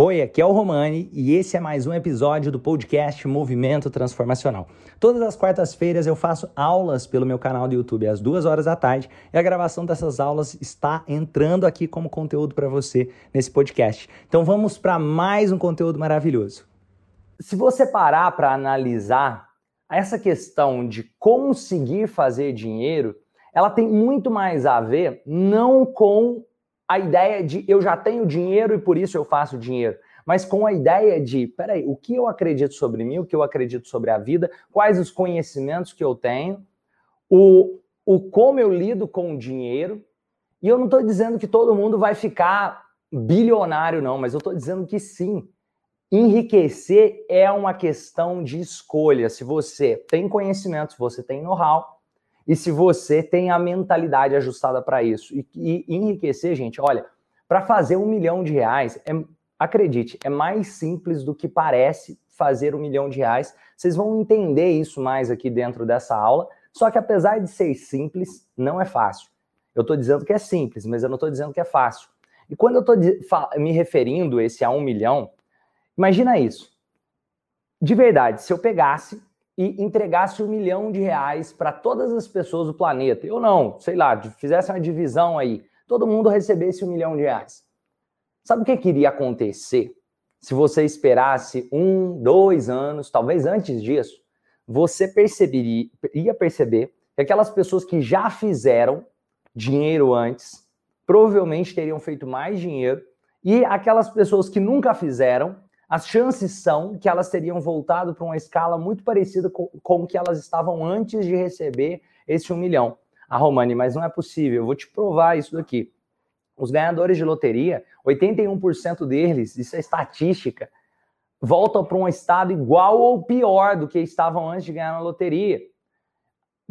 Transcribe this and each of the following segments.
Oi, aqui é o Romani e esse é mais um episódio do podcast Movimento Transformacional. Todas as quartas-feiras eu faço aulas pelo meu canal do YouTube às duas horas da tarde e a gravação dessas aulas está entrando aqui como conteúdo para você nesse podcast. Então vamos para mais um conteúdo maravilhoso. Se você parar para analisar essa questão de conseguir fazer dinheiro, ela tem muito mais a ver não com a ideia de eu já tenho dinheiro e por isso eu faço dinheiro, mas com a ideia de, peraí, o que eu acredito sobre mim, o que eu acredito sobre a vida, quais os conhecimentos que eu tenho, o, o como eu lido com o dinheiro. E eu não estou dizendo que todo mundo vai ficar bilionário, não, mas eu estou dizendo que sim. Enriquecer é uma questão de escolha. Se você tem conhecimento, se você tem know-how, e se você tem a mentalidade ajustada para isso. E, e, enriquecer, gente, olha, para fazer um milhão de reais, é, acredite, é mais simples do que parece fazer um milhão de reais. Vocês vão entender isso mais aqui dentro dessa aula. Só que apesar de ser simples, não é fácil. Eu estou dizendo que é simples, mas eu não estou dizendo que é fácil. E quando eu estou me referindo esse a um milhão, imagina isso. De verdade, se eu pegasse e entregasse um milhão de reais para todas as pessoas do planeta, eu não, sei lá, fizesse uma divisão aí, todo mundo recebesse um milhão de reais. Sabe o que, que iria acontecer se você esperasse um, dois anos, talvez antes disso? Você perceberia, ia perceber que aquelas pessoas que já fizeram dinheiro antes provavelmente teriam feito mais dinheiro e aquelas pessoas que nunca fizeram as chances são que elas teriam voltado para uma escala muito parecida com, com que elas estavam antes de receber esse um milhão. A ah, Romani, mas não é possível, eu vou te provar isso daqui. Os ganhadores de loteria, 81% deles, isso é estatística, voltam para um estado igual ou pior do que estavam antes de ganhar na loteria.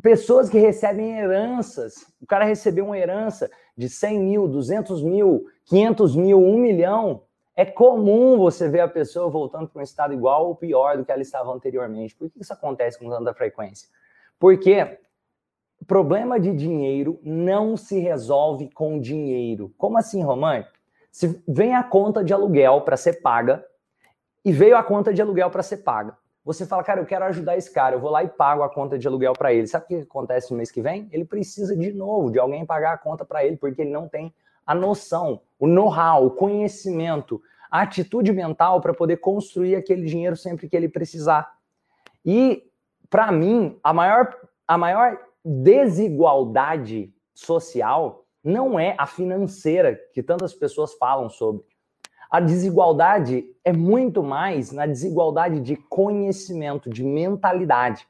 Pessoas que recebem heranças, o cara recebeu uma herança de 100 mil, 200 mil, 500 mil, 1 milhão, é comum você ver a pessoa voltando para um estado igual ou pior do que ela estava anteriormente. Por que isso acontece com tanta frequência? Porque problema de dinheiro não se resolve com dinheiro. Como assim, Romani? Se vem a conta de aluguel para ser paga e veio a conta de aluguel para ser paga. Você fala, cara, eu quero ajudar esse cara, eu vou lá e pago a conta de aluguel para ele. Sabe o que acontece no mês que vem? Ele precisa de novo de alguém pagar a conta para ele, porque ele não tem a noção, o know-how, o conhecimento, a atitude mental para poder construir aquele dinheiro sempre que ele precisar. E, para mim, a maior, a maior desigualdade social não é a financeira, que tantas pessoas falam sobre. A desigualdade é muito mais na desigualdade de conhecimento, de mentalidade.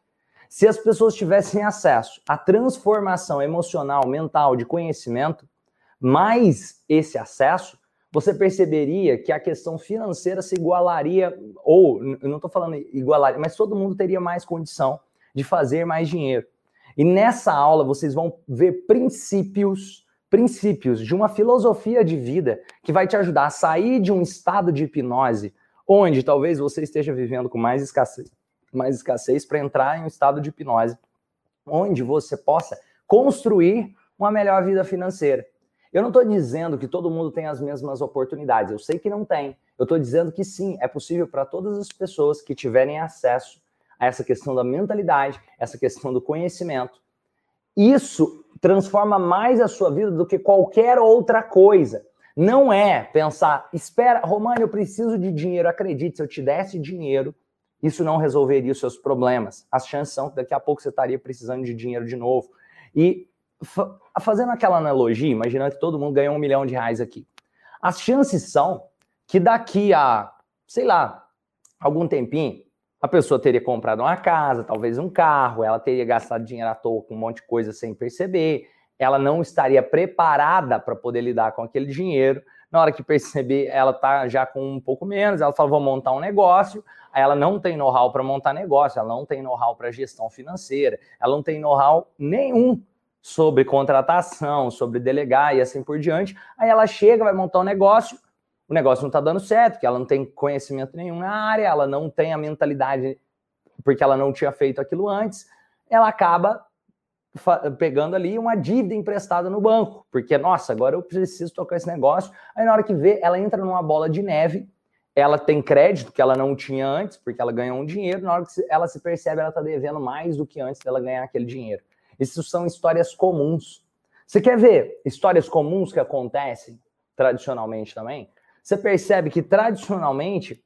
Se as pessoas tivessem acesso à transformação emocional, mental, de conhecimento, mais esse acesso, você perceberia que a questão financeira se igualaria, ou não estou falando igualaria, mas todo mundo teria mais condição de fazer mais dinheiro. E nessa aula vocês vão ver princípios, princípios de uma filosofia de vida que vai te ajudar a sair de um estado de hipnose, onde talvez você esteja vivendo com mais escassez, mais escassez para entrar em um estado de hipnose, onde você possa construir uma melhor vida financeira. Eu não estou dizendo que todo mundo tem as mesmas oportunidades, eu sei que não tem. Eu estou dizendo que sim, é possível para todas as pessoas que tiverem acesso a essa questão da mentalidade, essa questão do conhecimento. Isso transforma mais a sua vida do que qualquer outra coisa. Não é pensar, espera, Romano, eu preciso de dinheiro. Acredite, se eu te desse dinheiro, isso não resolveria os seus problemas. As chances são que daqui a pouco você estaria precisando de dinheiro de novo. E fazendo aquela analogia, imaginando que todo mundo ganhou um milhão de reais aqui. As chances são que daqui a, sei lá, algum tempinho, a pessoa teria comprado uma casa, talvez um carro, ela teria gastado dinheiro à toa com um monte de coisa sem perceber, ela não estaria preparada para poder lidar com aquele dinheiro. Na hora que perceber, ela tá já com um pouco menos, ela fala, vou montar um negócio, aí ela não tem know-how para montar negócio, ela não tem know-how para gestão financeira, ela não tem know-how nenhum sobre contratação, sobre delegar e assim por diante. Aí ela chega, vai montar um negócio, o negócio não está dando certo, porque ela não tem conhecimento nenhum na área, ela não tem a mentalidade, porque ela não tinha feito aquilo antes, ela acaba pegando ali uma dívida emprestada no banco, porque, nossa, agora eu preciso tocar esse negócio. Aí na hora que vê, ela entra numa bola de neve, ela tem crédito que ela não tinha antes, porque ela ganhou um dinheiro, na hora que ela se percebe, ela está devendo mais do que antes dela ganhar aquele dinheiro. Isso são histórias comuns. Você quer ver histórias comuns que acontecem tradicionalmente também? Você percebe que tradicionalmente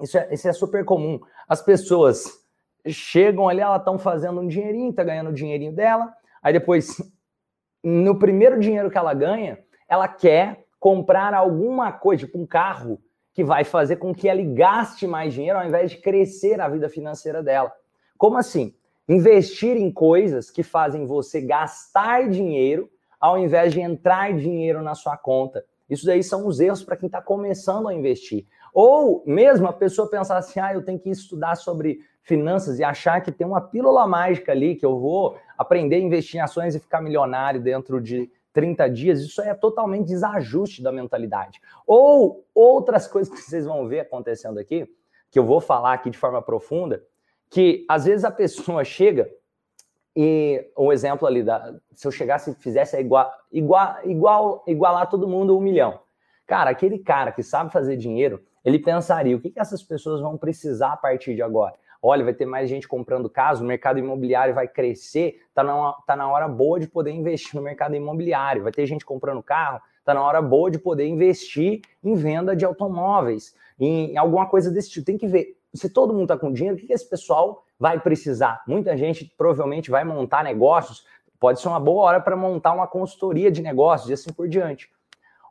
isso é, isso é super comum. As pessoas chegam ali, elas estão fazendo um dinheirinho, tá ganhando o dinheirinho dela, aí depois, no primeiro dinheiro que ela ganha, ela quer comprar alguma coisa, tipo um carro, que vai fazer com que ela gaste mais dinheiro ao invés de crescer a vida financeira dela. Como assim? Investir em coisas que fazem você gastar dinheiro ao invés de entrar dinheiro na sua conta. Isso daí são os erros para quem está começando a investir. Ou mesmo a pessoa pensar assim, ah, eu tenho que estudar sobre finanças e achar que tem uma pílula mágica ali, que eu vou aprender a investir em ações e ficar milionário dentro de 30 dias, isso é totalmente desajuste da mentalidade. Ou outras coisas que vocês vão ver acontecendo aqui, que eu vou falar aqui de forma profunda, que às vezes a pessoa chega e um exemplo ali da se eu chegasse e fizesse igual, igual, igual igualar todo mundo um milhão. Cara, aquele cara que sabe fazer dinheiro, ele pensaria o que, que essas pessoas vão precisar a partir de agora olha, vai ter mais gente comprando casa, o mercado imobiliário vai crescer, tá na, tá na hora boa de poder investir no mercado imobiliário, vai ter gente comprando carro, tá na hora boa de poder investir em venda de automóveis, em, em alguma coisa desse tipo. Tem que ver, se todo mundo tá com dinheiro, o que esse pessoal vai precisar? Muita gente provavelmente vai montar negócios, pode ser uma boa hora para montar uma consultoria de negócios e assim por diante.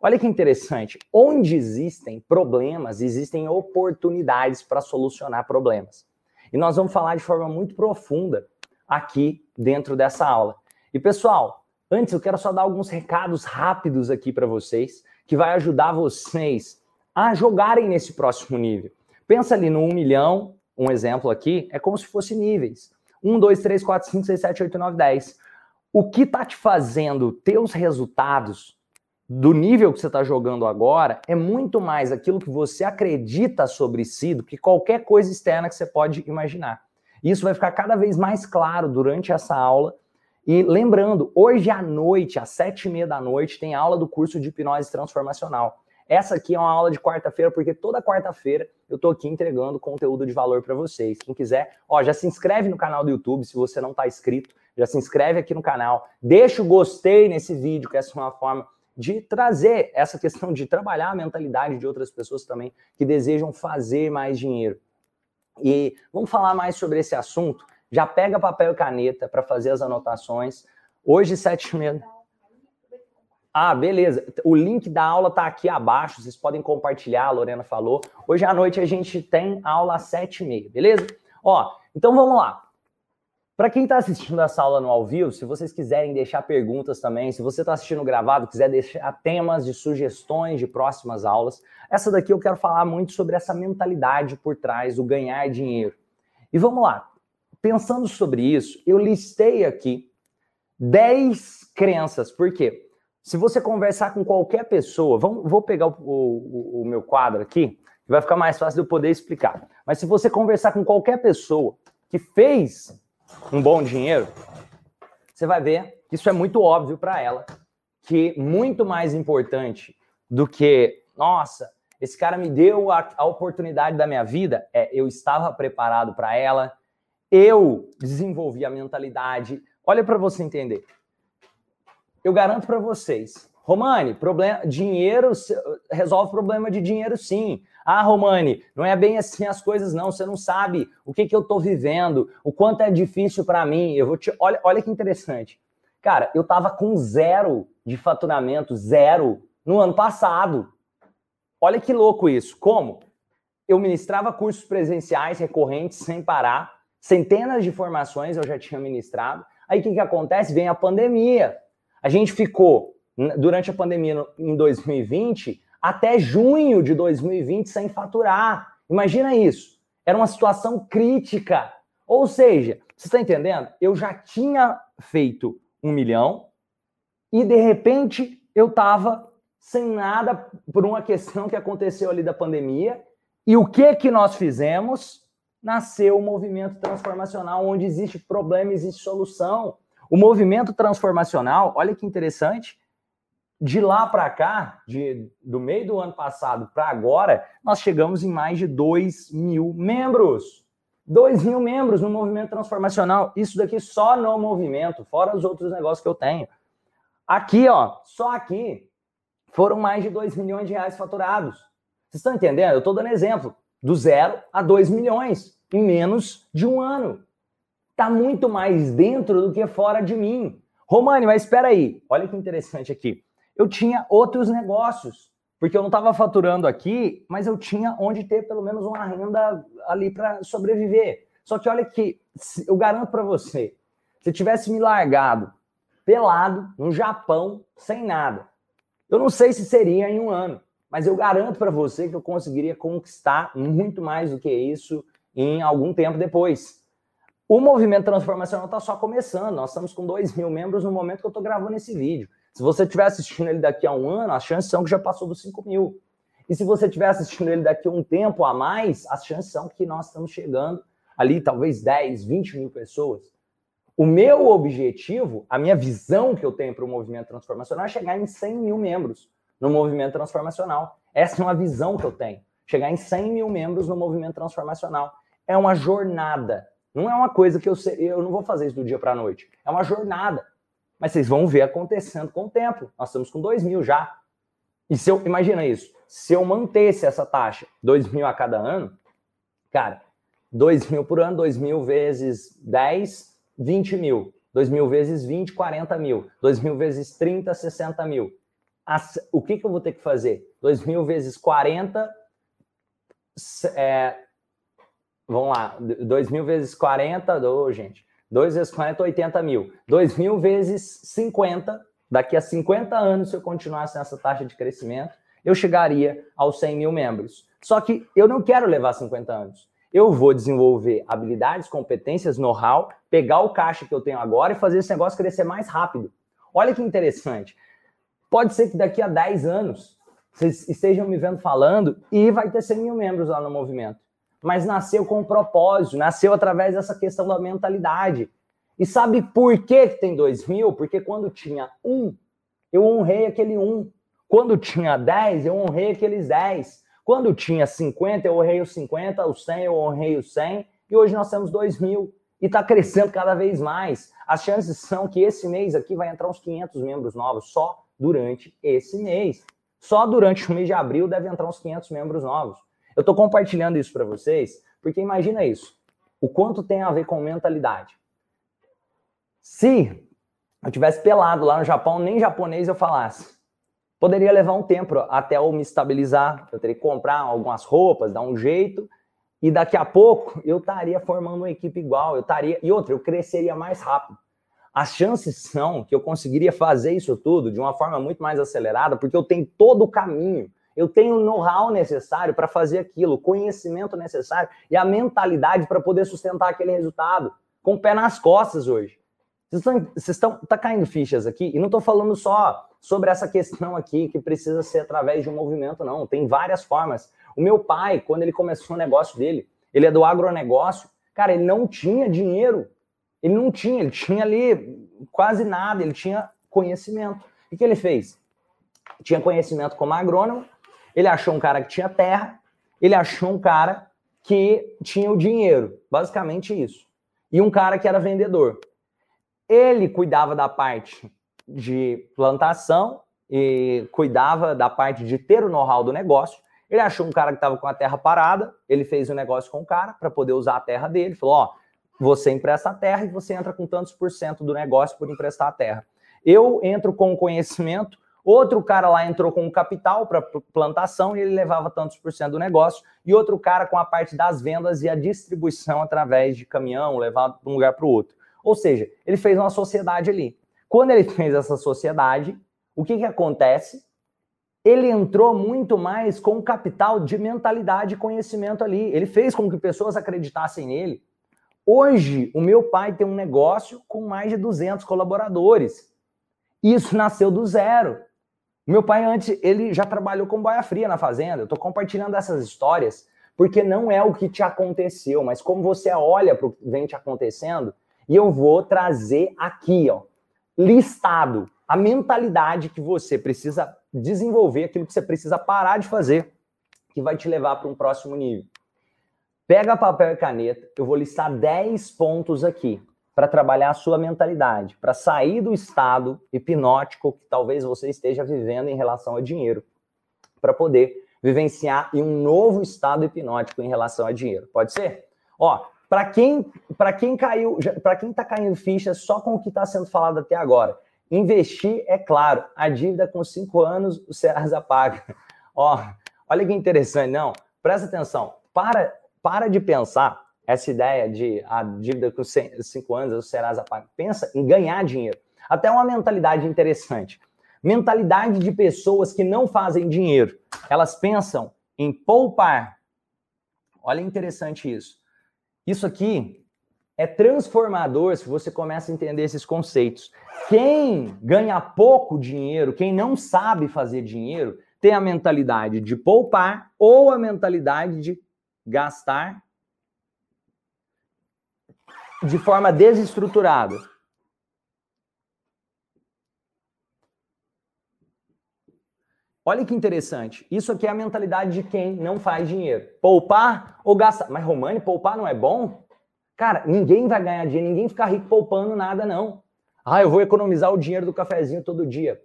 Olha que interessante, onde existem problemas, existem oportunidades para solucionar problemas. E nós vamos falar de forma muito profunda aqui dentro dessa aula. E pessoal, antes eu quero só dar alguns recados rápidos aqui para vocês, que vai ajudar vocês a jogarem nesse próximo nível. Pensa ali no 1 milhão, um exemplo aqui, é como se fosse níveis. 1, 2, 3, 4, 5, 6, 7, 8, 9, 10. O que está te fazendo ter os resultados do nível que você está jogando agora é muito mais aquilo que você acredita sobre si do que qualquer coisa externa que você pode imaginar. Isso vai ficar cada vez mais claro durante essa aula. E lembrando, hoje à noite, às sete e meia da noite, tem aula do curso de hipnose transformacional. Essa aqui é uma aula de quarta-feira, porque toda quarta-feira eu estou aqui entregando conteúdo de valor para vocês. Quem quiser, ó, já se inscreve no canal do YouTube se você não está inscrito, já se inscreve aqui no canal, deixa o gostei nesse vídeo, que essa é uma forma de trazer essa questão de trabalhar a mentalidade de outras pessoas também que desejam fazer mais dinheiro. E vamos falar mais sobre esse assunto. Já pega papel e caneta para fazer as anotações. Hoje, sete e. Ah, beleza. O link da aula está aqui abaixo. Vocês podem compartilhar, a Lorena falou. Hoje à noite a gente tem aula às sete e meia, beleza? Ó, então vamos lá. Para quem está assistindo essa aula no ao vivo, se vocês quiserem deixar perguntas também, se você está assistindo gravado, quiser deixar temas de sugestões de próximas aulas, essa daqui eu quero falar muito sobre essa mentalidade por trás do ganhar dinheiro. E vamos lá, pensando sobre isso, eu listei aqui 10 crenças, por quê? Se você conversar com qualquer pessoa, vamos, vou pegar o, o, o meu quadro aqui, que vai ficar mais fácil de eu poder explicar. Mas se você conversar com qualquer pessoa que fez um bom dinheiro, você vai ver que isso é muito óbvio para ela, que muito mais importante do que, nossa, esse cara me deu a, a oportunidade da minha vida, é eu estava preparado para ela, eu desenvolvi a mentalidade. Olha para você entender. Eu garanto para vocês, Romani, problema, dinheiro resolve problema de dinheiro sim. Ah, Romani, não é bem assim as coisas, não. Você não sabe o que, que eu estou vivendo, o quanto é difícil para mim. Eu vou te. Olha, olha que interessante. Cara, eu tava com zero de faturamento, zero, no ano passado. Olha que louco isso. Como? Eu ministrava cursos presenciais recorrentes sem parar, centenas de formações eu já tinha ministrado. Aí o que, que acontece? Vem a pandemia. A gente ficou, durante a pandemia em 2020, até junho de 2020 sem faturar. Imagina isso. Era uma situação crítica. Ou seja, você está entendendo? Eu já tinha feito um milhão e de repente eu estava sem nada por uma questão que aconteceu ali da pandemia. E o que que nós fizemos? Nasceu o movimento transformacional, onde existe problema, existe solução. O movimento transformacional, olha que interessante, de lá para cá, de, do meio do ano passado para agora, nós chegamos em mais de 2 mil membros. 2 mil membros no movimento transformacional. Isso daqui só no movimento, fora os outros negócios que eu tenho. Aqui, ó, só aqui, foram mais de 2 milhões de reais faturados. Vocês estão entendendo? Eu estou dando exemplo. Do zero a 2 milhões em menos de um ano. Está muito mais dentro do que fora de mim. Romani, mas espera aí. Olha que interessante aqui. Eu tinha outros negócios, porque eu não estava faturando aqui, mas eu tinha onde ter pelo menos uma renda ali para sobreviver. Só que olha que eu garanto para você, se tivesse me largado pelado no Japão sem nada, eu não sei se seria em um ano, mas eu garanto para você que eu conseguiria conquistar muito mais do que isso em algum tempo depois. O movimento transformacional está só começando. Nós estamos com 2 mil membros no momento que eu estou gravando esse vídeo. Se você estiver assistindo ele daqui a um ano, as chances são que já passou dos 5 mil. E se você estiver assistindo ele daqui a um tempo a mais, as chances são que nós estamos chegando ali, talvez 10, 20 mil pessoas. O meu objetivo, a minha visão que eu tenho para o movimento transformacional é chegar em 100 mil membros no movimento transformacional. Essa é uma visão que eu tenho. Chegar em 100 mil membros no movimento transformacional. É uma jornada. Não é uma coisa que eu sei, eu não vou fazer isso do dia para a noite. É uma jornada. Mas vocês vão ver acontecendo com o tempo. Nós estamos com 2 mil já. E se eu, imagina isso, se eu mantesse essa taxa, 2 mil a cada ano, cara, 2 mil por ano, 2 mil vezes 10, 20 mil. 2 mil vezes 20, 40 mil. 2 mil vezes 30, 60 mil. As, o que, que eu vou ter que fazer? 2 mil vezes 40, é, Vamos lá, 2 mil vezes 40, oh, gente. 2 vezes 40, 80 mil. 2 mil vezes 50, daqui a 50 anos, se eu continuasse nessa taxa de crescimento, eu chegaria aos 100 mil membros. Só que eu não quero levar 50 anos. Eu vou desenvolver habilidades, competências, know-how, pegar o caixa que eu tenho agora e fazer esse negócio crescer mais rápido. Olha que interessante. Pode ser que daqui a 10 anos vocês estejam me vendo falando e vai ter 100 mil membros lá no movimento mas nasceu com um propósito, nasceu através dessa questão da mentalidade. E sabe por que, tem dois mil? Porque quando tinha um, eu honrei aquele um. Quando tinha dez, eu honrei aqueles dez. Quando tinha 50, eu honrei os 50, os 100, eu honrei os 100. E hoje nós temos dois mil. E está crescendo cada vez mais. As chances são que esse mês aqui vai entrar uns 500 membros novos só durante esse mês. Só durante o mês de abril deve entrar uns 500 membros novos. Eu estou compartilhando isso para vocês, porque imagina isso. O quanto tem a ver com mentalidade. Se eu tivesse pelado lá no Japão, nem japonês eu falasse. Poderia levar um tempo até eu me estabilizar, eu teria que comprar algumas roupas, dar um jeito, e daqui a pouco eu estaria formando uma equipe igual, eu estaria e outra, eu cresceria mais rápido. As chances são que eu conseguiria fazer isso tudo de uma forma muito mais acelerada, porque eu tenho todo o caminho eu tenho o know-how necessário para fazer aquilo, o conhecimento necessário e a mentalidade para poder sustentar aquele resultado, com o pé nas costas hoje. Vocês estão, tá caindo fichas aqui, e não estou falando só sobre essa questão aqui que precisa ser através de um movimento, não. Tem várias formas. O meu pai, quando ele começou o negócio dele, ele é do agronegócio, cara, ele não tinha dinheiro. Ele não tinha, ele tinha ali quase nada, ele tinha conhecimento. O que ele fez? Tinha conhecimento como agrônomo, ele achou um cara que tinha terra, ele achou um cara que tinha o dinheiro, basicamente isso. E um cara que era vendedor. Ele cuidava da parte de plantação e cuidava da parte de ter o know-how do negócio. Ele achou um cara que estava com a terra parada, ele fez o um negócio com o cara para poder usar a terra dele. Falou: Ó, você empresta a terra e você entra com tantos por cento do negócio por emprestar a terra. Eu entro com o conhecimento, Outro cara lá entrou com capital para plantação e ele levava tantos por cento do negócio. E outro cara com a parte das vendas e a distribuição através de caminhão, levado de um lugar para o outro. Ou seja, ele fez uma sociedade ali. Quando ele fez essa sociedade, o que, que acontece? Ele entrou muito mais com capital de mentalidade e conhecimento ali. Ele fez com que pessoas acreditassem nele. Hoje, o meu pai tem um negócio com mais de 200 colaboradores. Isso nasceu do zero. Meu pai antes, ele já trabalhou com boia fria na fazenda. Eu tô compartilhando essas histórias porque não é o que te aconteceu, mas como você olha para o que vem te acontecendo, e eu vou trazer aqui, ó, listado a mentalidade que você precisa desenvolver, aquilo que você precisa parar de fazer, que vai te levar para um próximo nível. Pega papel e caneta, eu vou listar 10 pontos aqui para trabalhar a sua mentalidade, para sair do estado hipnótico que talvez você esteja vivendo em relação a dinheiro, para poder vivenciar em um novo estado hipnótico em relação a dinheiro. Pode ser? Ó, para quem para quem caiu, para quem está caindo ficha só com o que está sendo falado até agora, investir é claro, a dívida com cinco anos o Serasa paga. Ó, olha que interessante, não? Presta atenção, para para de pensar essa ideia de a dívida com cinco anos o Serasa paga. Pensa em ganhar dinheiro. Até uma mentalidade interessante. Mentalidade de pessoas que não fazem dinheiro. Elas pensam em poupar. Olha interessante isso. Isso aqui é transformador se você começa a entender esses conceitos. Quem ganha pouco dinheiro, quem não sabe fazer dinheiro, tem a mentalidade de poupar ou a mentalidade de gastar de forma desestruturada. Olha que interessante. Isso aqui é a mentalidade de quem não faz dinheiro. Poupar ou gastar. Mas, Romani, poupar não é bom? Cara, ninguém vai ganhar dinheiro, ninguém fica rico poupando nada, não. Ah, eu vou economizar o dinheiro do cafezinho todo dia.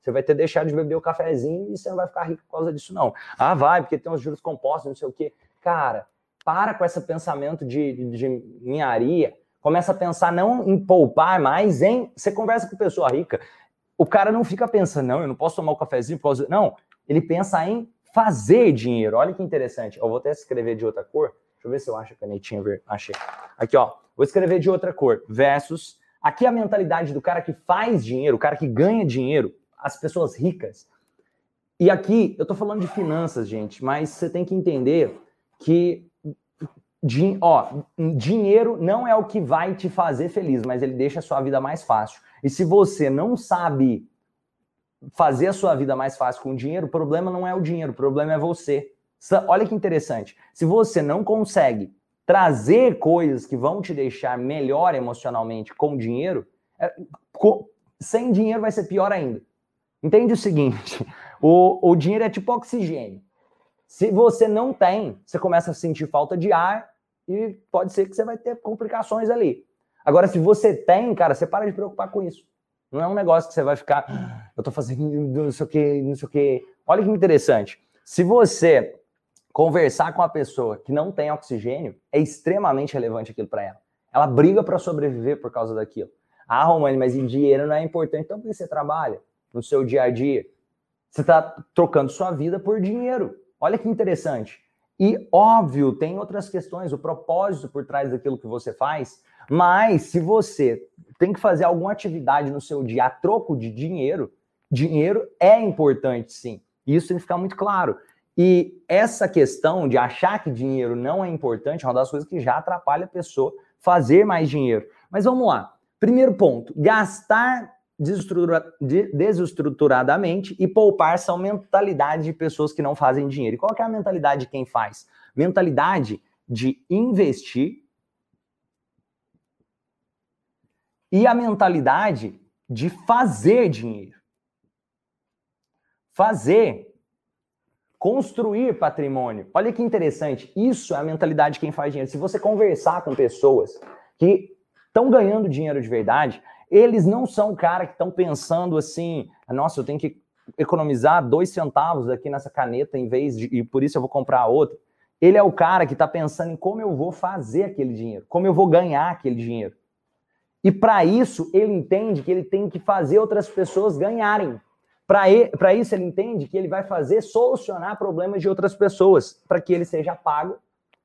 Você vai ter deixado de beber o cafezinho e você não vai ficar rico por causa disso, não. Ah, vai, porque tem uns juros compostos, não sei o quê. Cara, para com esse pensamento de, de ninharia. Começa a pensar não em poupar, mas em. Você conversa com pessoa rica o cara não fica pensando, não, eu não posso tomar o um cafezinho por causa. Não, ele pensa em fazer dinheiro. Olha que interessante. Eu vou até escrever de outra cor. Deixa eu ver se eu acho a canetinha verde. Achei. Aqui, ó. Vou escrever de outra cor. Versus. Aqui é a mentalidade do cara que faz dinheiro, o cara que ganha dinheiro, as pessoas ricas. E aqui, eu tô falando de finanças, gente, mas você tem que entender que Din ó, dinheiro não é o que vai te fazer feliz, mas ele deixa a sua vida mais fácil. E se você não sabe fazer a sua vida mais fácil com dinheiro, o problema não é o dinheiro, o problema é você. Olha que interessante. Se você não consegue trazer coisas que vão te deixar melhor emocionalmente com dinheiro, é, sem dinheiro vai ser pior ainda. Entende o seguinte: o, o dinheiro é tipo oxigênio. Se você não tem, você começa a sentir falta de ar e pode ser que você vai ter complicações ali. Agora, se você tem, cara, você para de preocupar com isso. Não é um negócio que você vai ficar, ah, eu tô fazendo não sei o que, não sei o que. Olha que interessante. Se você conversar com uma pessoa que não tem oxigênio, é extremamente relevante aquilo para ela. Ela briga para sobreviver por causa daquilo. Ah, Romani, mas dinheiro não é importante. Então, por que você trabalha no seu dia a dia? Você está trocando sua vida por dinheiro. Olha que interessante. E, óbvio, tem outras questões, o propósito por trás daquilo que você faz, mas se você tem que fazer alguma atividade no seu dia a troco de dinheiro, dinheiro é importante sim. Isso tem que ficar muito claro. E essa questão de achar que dinheiro não é importante é uma das coisas que já atrapalha a pessoa fazer mais dinheiro. Mas vamos lá. Primeiro ponto: gastar desestruturadamente e poupar são mentalidade de pessoas que não fazem dinheiro. E qual é a mentalidade de quem faz? Mentalidade de investir e a mentalidade de fazer dinheiro. Fazer, construir patrimônio. Olha que interessante, isso é a mentalidade de quem faz dinheiro. Se você conversar com pessoas que estão ganhando dinheiro de verdade, eles não são o cara que estão pensando assim, nossa, eu tenho que economizar dois centavos aqui nessa caneta em vez de, e por isso eu vou comprar outra. Ele é o cara que está pensando em como eu vou fazer aquele dinheiro, como eu vou ganhar aquele dinheiro. E para isso, ele entende que ele tem que fazer outras pessoas ganharem. Para isso, ele entende que ele vai fazer solucionar problemas de outras pessoas, para que ele seja pago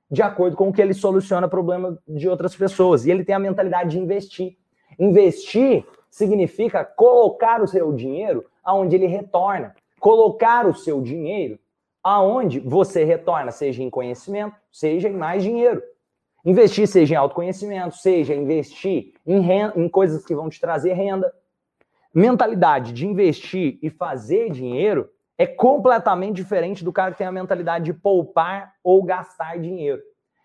de acordo com o que ele soluciona problemas de outras pessoas. E ele tem a mentalidade de investir. Investir significa colocar o seu dinheiro aonde ele retorna. Colocar o seu dinheiro aonde você retorna, seja em conhecimento, seja em mais dinheiro. Investir seja em autoconhecimento, seja investir em, renda, em coisas que vão te trazer renda. Mentalidade de investir e fazer dinheiro é completamente diferente do cara que tem a mentalidade de poupar ou gastar dinheiro.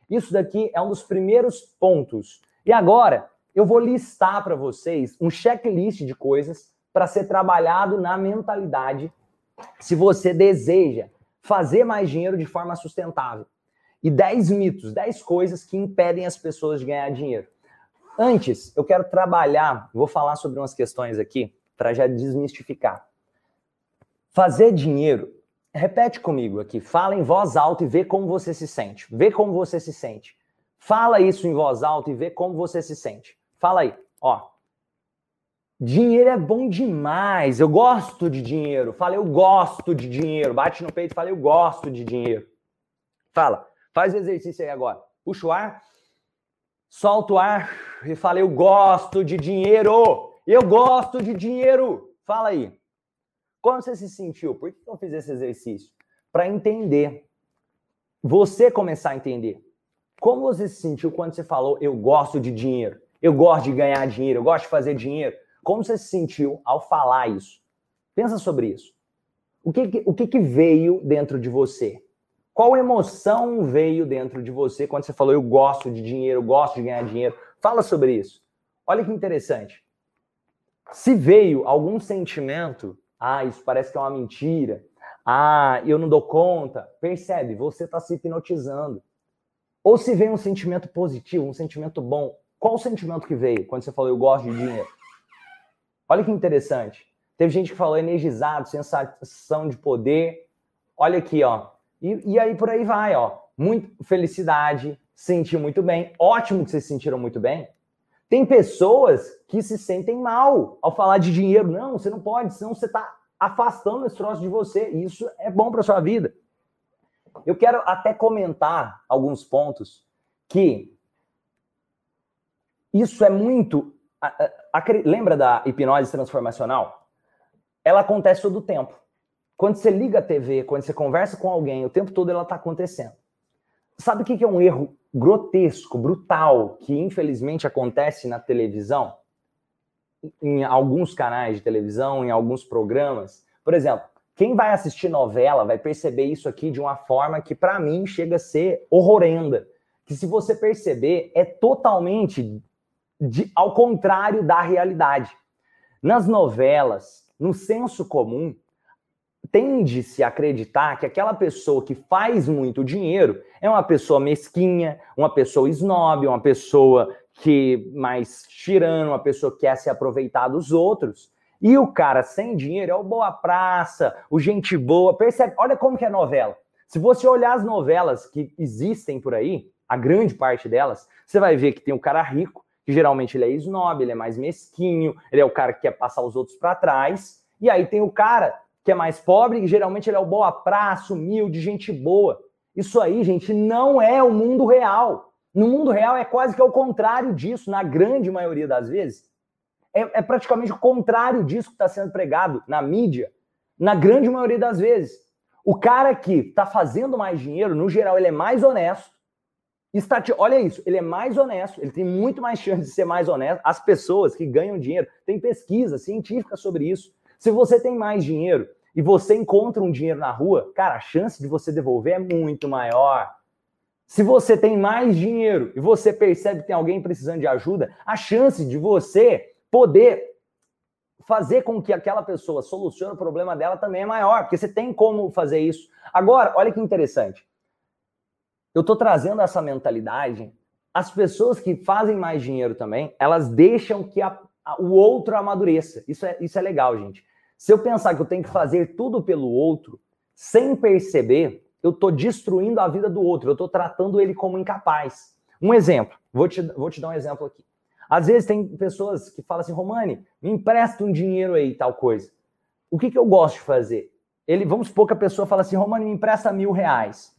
Isso daqui é um dos primeiros pontos. E agora, eu vou listar para vocês um checklist de coisas para ser trabalhado na mentalidade se você deseja fazer mais dinheiro de forma sustentável. E 10 mitos, 10 coisas que impedem as pessoas de ganhar dinheiro. Antes, eu quero trabalhar, vou falar sobre umas questões aqui para já desmistificar. Fazer dinheiro, repete comigo aqui, fala em voz alta e vê como você se sente. Vê como você se sente. Fala isso em voz alta e vê como você se sente. Fala aí, ó. Dinheiro é bom demais. Eu gosto de dinheiro. Fala, eu gosto de dinheiro. Bate no peito e fala, eu gosto de dinheiro. Fala, faz o exercício aí agora. Puxa o ar, solta o ar e fala, eu gosto de dinheiro. Eu gosto de dinheiro. Fala aí. Como você se sentiu? Por que eu fiz esse exercício? Para entender. Você começar a entender. Como você se sentiu quando você falou, eu gosto de dinheiro? Eu gosto de ganhar dinheiro, eu gosto de fazer dinheiro. Como você se sentiu ao falar isso? Pensa sobre isso. O que, o que, que veio dentro de você? Qual emoção veio dentro de você quando você falou eu gosto de dinheiro, eu gosto de ganhar dinheiro? Fala sobre isso. Olha que interessante. Se veio algum sentimento, ah, isso parece que é uma mentira, ah, eu não dou conta, percebe, você está se hipnotizando. Ou se vem um sentimento positivo, um sentimento bom, qual o sentimento que veio quando você falou eu gosto de dinheiro? Olha que interessante. Teve gente que falou energizado, sensação de poder. Olha aqui, ó. E, e aí por aí vai, ó. Muito felicidade, sentiu muito bem. Ótimo que vocês se sentiram muito bem. Tem pessoas que se sentem mal ao falar de dinheiro. Não, você não pode, senão você está afastando esse troço de você. E isso é bom para sua vida. Eu quero até comentar alguns pontos que isso é muito lembra da hipnose transformacional? Ela acontece todo o tempo. Quando você liga a TV, quando você conversa com alguém, o tempo todo ela está acontecendo. Sabe o que é um erro grotesco, brutal, que infelizmente acontece na televisão? Em alguns canais de televisão, em alguns programas. Por exemplo, quem vai assistir novela vai perceber isso aqui de uma forma que, para mim, chega a ser horrorenda. Que, se você perceber, é totalmente de, ao contrário da realidade. Nas novelas, no senso comum, tende-se a acreditar que aquela pessoa que faz muito dinheiro é uma pessoa mesquinha, uma pessoa snob, uma pessoa que mais tirando, uma pessoa que quer se aproveitar dos outros. E o cara sem dinheiro é o boa praça, o gente boa. Percebe? Olha como que é novela. Se você olhar as novelas que existem por aí, a grande parte delas, você vai ver que tem o cara rico, que geralmente ele é snob, ele é mais mesquinho, ele é o cara que quer passar os outros para trás. E aí tem o cara que é mais pobre, que geralmente ele é o boa praça, humilde, gente boa. Isso aí, gente, não é o mundo real. No mundo real é quase que o contrário disso, na grande maioria das vezes. É, é praticamente o contrário disso que está sendo pregado na mídia, na grande maioria das vezes. O cara que está fazendo mais dinheiro, no geral, ele é mais honesto, Estati... Olha isso, ele é mais honesto, ele tem muito mais chance de ser mais honesto. As pessoas que ganham dinheiro, tem pesquisa científica sobre isso. Se você tem mais dinheiro e você encontra um dinheiro na rua, cara, a chance de você devolver é muito maior. Se você tem mais dinheiro e você percebe que tem alguém precisando de ajuda, a chance de você poder fazer com que aquela pessoa solucione o problema dela também é maior, porque você tem como fazer isso. Agora, olha que interessante eu estou trazendo essa mentalidade. As pessoas que fazem mais dinheiro também, elas deixam que a, a, o outro amadureça. Isso é, isso é legal, gente. Se eu pensar que eu tenho que fazer tudo pelo outro, sem perceber, eu estou destruindo a vida do outro, eu estou tratando ele como incapaz. Um exemplo, vou te, vou te dar um exemplo aqui. Às vezes tem pessoas que falam assim, Romani, me empresta um dinheiro aí, tal coisa. O que, que eu gosto de fazer? Ele, vamos supor que a pessoa fala assim, Romani, me empresta mil reais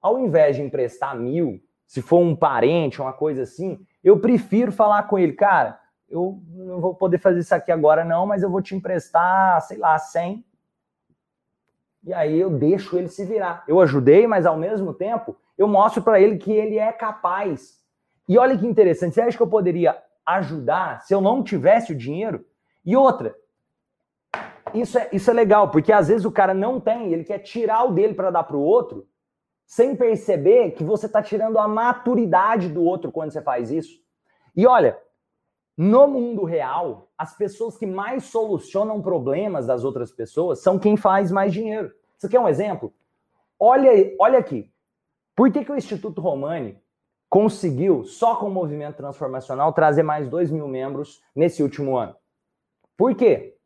ao invés de emprestar mil, se for um parente, uma coisa assim, eu prefiro falar com ele, cara, eu não vou poder fazer isso aqui agora não, mas eu vou te emprestar, sei lá, 100. E aí eu deixo ele se virar. Eu ajudei, mas ao mesmo tempo eu mostro para ele que ele é capaz. E olha que interessante, você acha que eu poderia ajudar se eu não tivesse o dinheiro? E outra, isso é, isso é legal, porque às vezes o cara não tem, ele quer tirar o dele para dar para o outro, sem perceber que você está tirando a maturidade do outro quando você faz isso. E olha, No mundo real, as pessoas que mais solucionam problemas das outras pessoas são quem faz mais dinheiro. Você quer um exemplo? Olha, olha aqui. Por que, que o Instituto Romani conseguiu, só com o movimento transformacional, trazer mais 2 mil membros nesse último ano? Por quê?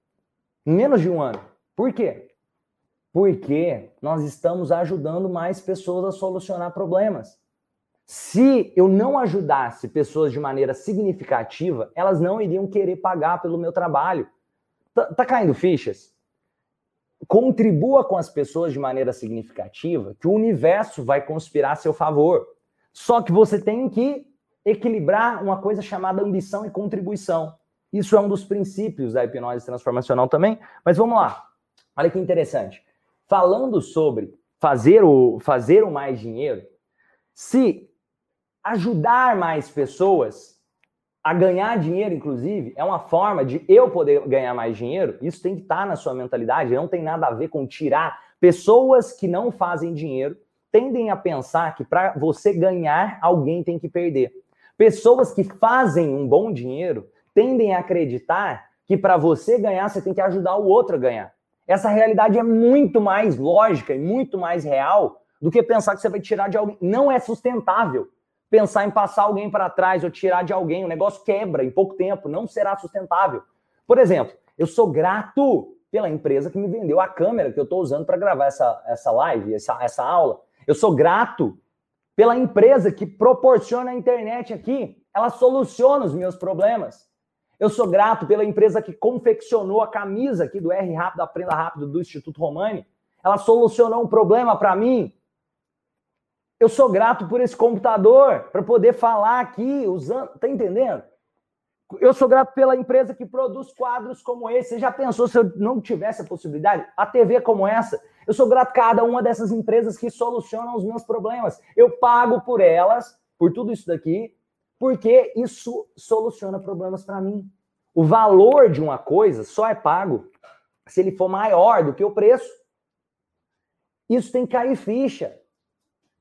Menos de um ano. Por quê? Porque nós estamos ajudando mais pessoas a solucionar problemas. Se eu não ajudasse pessoas de maneira significativa, elas não iriam querer pagar pelo meu trabalho. Tá, tá, caindo fichas? Contribua com as pessoas de maneira significativa, que o universo vai conspirar a seu favor. Só que você tem que equilibrar uma coisa chamada ambição e contribuição. Isso é um dos princípios da hipnose transformacional também. Mas vamos lá. Olha que interessante. Falando sobre fazer o, fazer o mais dinheiro, se ajudar mais pessoas a ganhar dinheiro, inclusive, é uma forma de eu poder ganhar mais dinheiro. Isso tem que estar na sua mentalidade, não tem nada a ver com tirar. Pessoas que não fazem dinheiro tendem a pensar que para você ganhar, alguém tem que perder. Pessoas que fazem um bom dinheiro tendem a acreditar que para você ganhar, você tem que ajudar o outro a ganhar. Essa realidade é muito mais lógica e muito mais real do que pensar que você vai tirar de alguém. Não é sustentável pensar em passar alguém para trás ou tirar de alguém. O negócio quebra em pouco tempo, não será sustentável. Por exemplo, eu sou grato pela empresa que me vendeu a câmera que eu estou usando para gravar essa, essa live, essa, essa aula. Eu sou grato pela empresa que proporciona a internet aqui. Ela soluciona os meus problemas. Eu sou grato pela empresa que confeccionou a camisa aqui do R Rápido, Aprenda Rápido do Instituto Romani. Ela solucionou um problema para mim. Eu sou grato por esse computador para poder falar aqui usando. Tá entendendo? Eu sou grato pela empresa que produz quadros como esse. Você já pensou se eu não tivesse a possibilidade? A TV como essa. Eu sou grato a cada uma dessas empresas que solucionam os meus problemas. Eu pago por elas, por tudo isso daqui, porque isso soluciona problemas para mim. O valor de uma coisa só é pago se ele for maior do que o preço. Isso tem que cair ficha.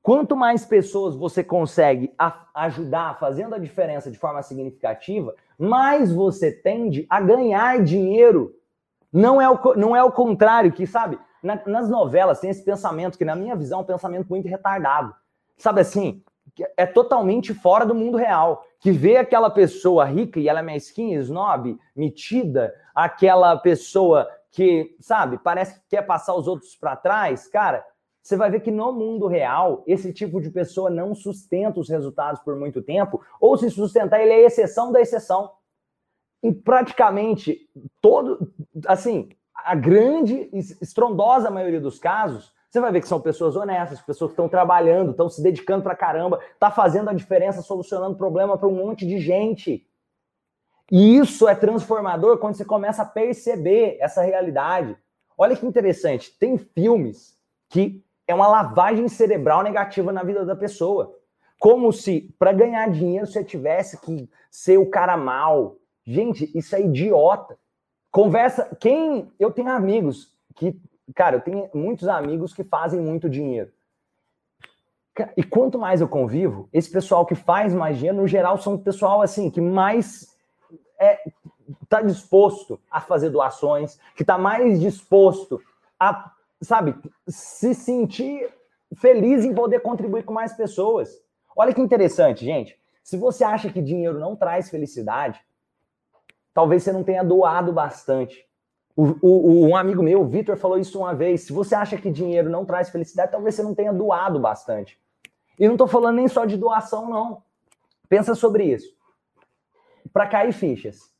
Quanto mais pessoas você consegue ajudar fazendo a diferença de forma significativa, mais você tende a ganhar dinheiro. Não é o, não é o contrário, que sabe? Na, nas novelas tem esse pensamento que, na minha visão, é um pensamento muito retardado. Sabe assim? É totalmente fora do mundo real. Que vê aquela pessoa rica e ela é mesquinha, snob, metida, aquela pessoa que, sabe, parece que quer passar os outros para trás. Cara, você vai ver que no mundo real, esse tipo de pessoa não sustenta os resultados por muito tempo, ou se sustentar, ele é exceção da exceção. Em praticamente todo, assim, a grande, estrondosa maioria dos casos, você vai ver que são pessoas honestas, pessoas que estão trabalhando, estão se dedicando pra caramba, tá fazendo a diferença, solucionando problema para um monte de gente. E isso é transformador quando você começa a perceber essa realidade. Olha que interessante, tem filmes que é uma lavagem cerebral negativa na vida da pessoa. Como se para ganhar dinheiro você tivesse que ser o cara mal. Gente, isso é idiota. Conversa. Quem. Eu tenho amigos que. Cara, eu tenho muitos amigos que fazem muito dinheiro. E quanto mais eu convivo, esse pessoal que faz mais dinheiro, no geral, são o pessoal assim que mais é, tá disposto a fazer doações, que está mais disposto a sabe, se sentir feliz em poder contribuir com mais pessoas. Olha que interessante, gente. Se você acha que dinheiro não traz felicidade, talvez você não tenha doado bastante. O, o, um amigo meu, o Vitor, falou isso uma vez. Se você acha que dinheiro não traz felicidade, talvez você não tenha doado bastante. E não estou falando nem só de doação, não. Pensa sobre isso. Para cair fichas.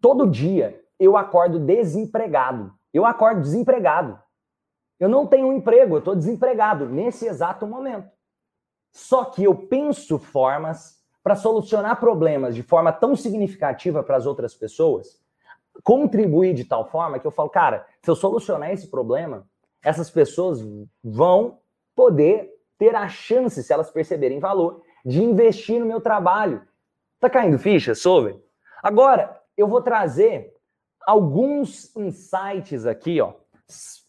Todo dia eu acordo desempregado. Eu acordo desempregado. Eu não tenho um emprego, eu estou desempregado nesse exato momento. Só que eu penso formas para solucionar problemas de forma tão significativa para as outras pessoas, contribuir de tal forma que eu falo, cara, se eu solucionar esse problema, essas pessoas vão poder ter a chance, se elas perceberem valor, de investir no meu trabalho. Tá caindo ficha sobre? Agora, eu vou trazer alguns insights aqui, ó,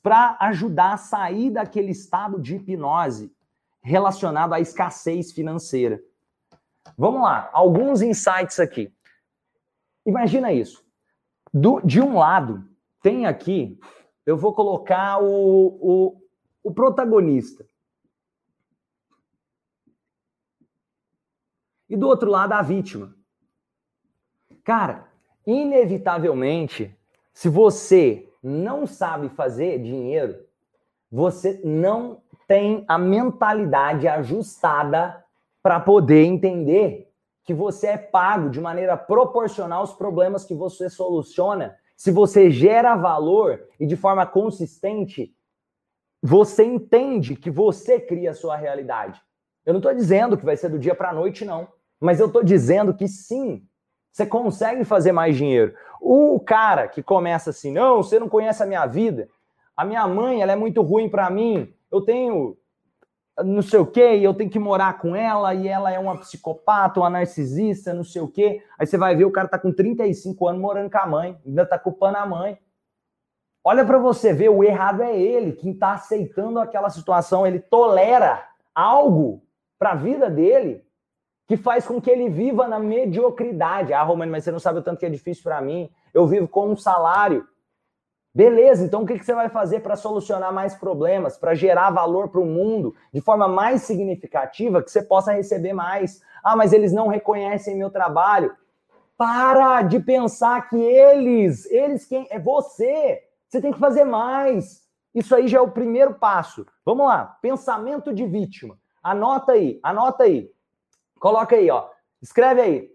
para ajudar a sair daquele estado de hipnose relacionado à escassez financeira. Vamos lá, alguns insights aqui. imagina isso. Do, de um lado, tem aqui, eu vou colocar o, o, o protagonista. E do outro lado, a vítima. Cara, inevitavelmente, se você não sabe fazer dinheiro, você não tem a mentalidade ajustada para poder entender que você é pago de maneira proporcional aos problemas que você soluciona. Se você gera valor e de forma consistente, você entende que você cria a sua realidade. Eu não estou dizendo que vai ser do dia para a noite, não. Mas eu estou dizendo que sim, você consegue fazer mais dinheiro. O cara que começa assim, não, você não conhece a minha vida. A minha mãe, ela é muito ruim para mim. Eu tenho não sei o quê, e eu tenho que morar com ela, e ela é uma psicopata, uma narcisista, não sei o quê. Aí você vai ver o cara tá com 35 anos morando com a mãe, ainda tá culpando a mãe. Olha para você ver, o errado é ele, quem tá aceitando aquela situação, ele tolera algo para a vida dele que faz com que ele viva na mediocridade. Ah, Romano, mas você não sabe o tanto que é difícil para mim. Eu vivo com um salário. Beleza, então o que você vai fazer para solucionar mais problemas, para gerar valor para o mundo de forma mais significativa, que você possa receber mais? Ah, mas eles não reconhecem meu trabalho. Para de pensar que eles, eles quem é você. Você tem que fazer mais. Isso aí já é o primeiro passo. Vamos lá, pensamento de vítima. Anota aí, anota aí. Coloca aí, ó. Escreve aí.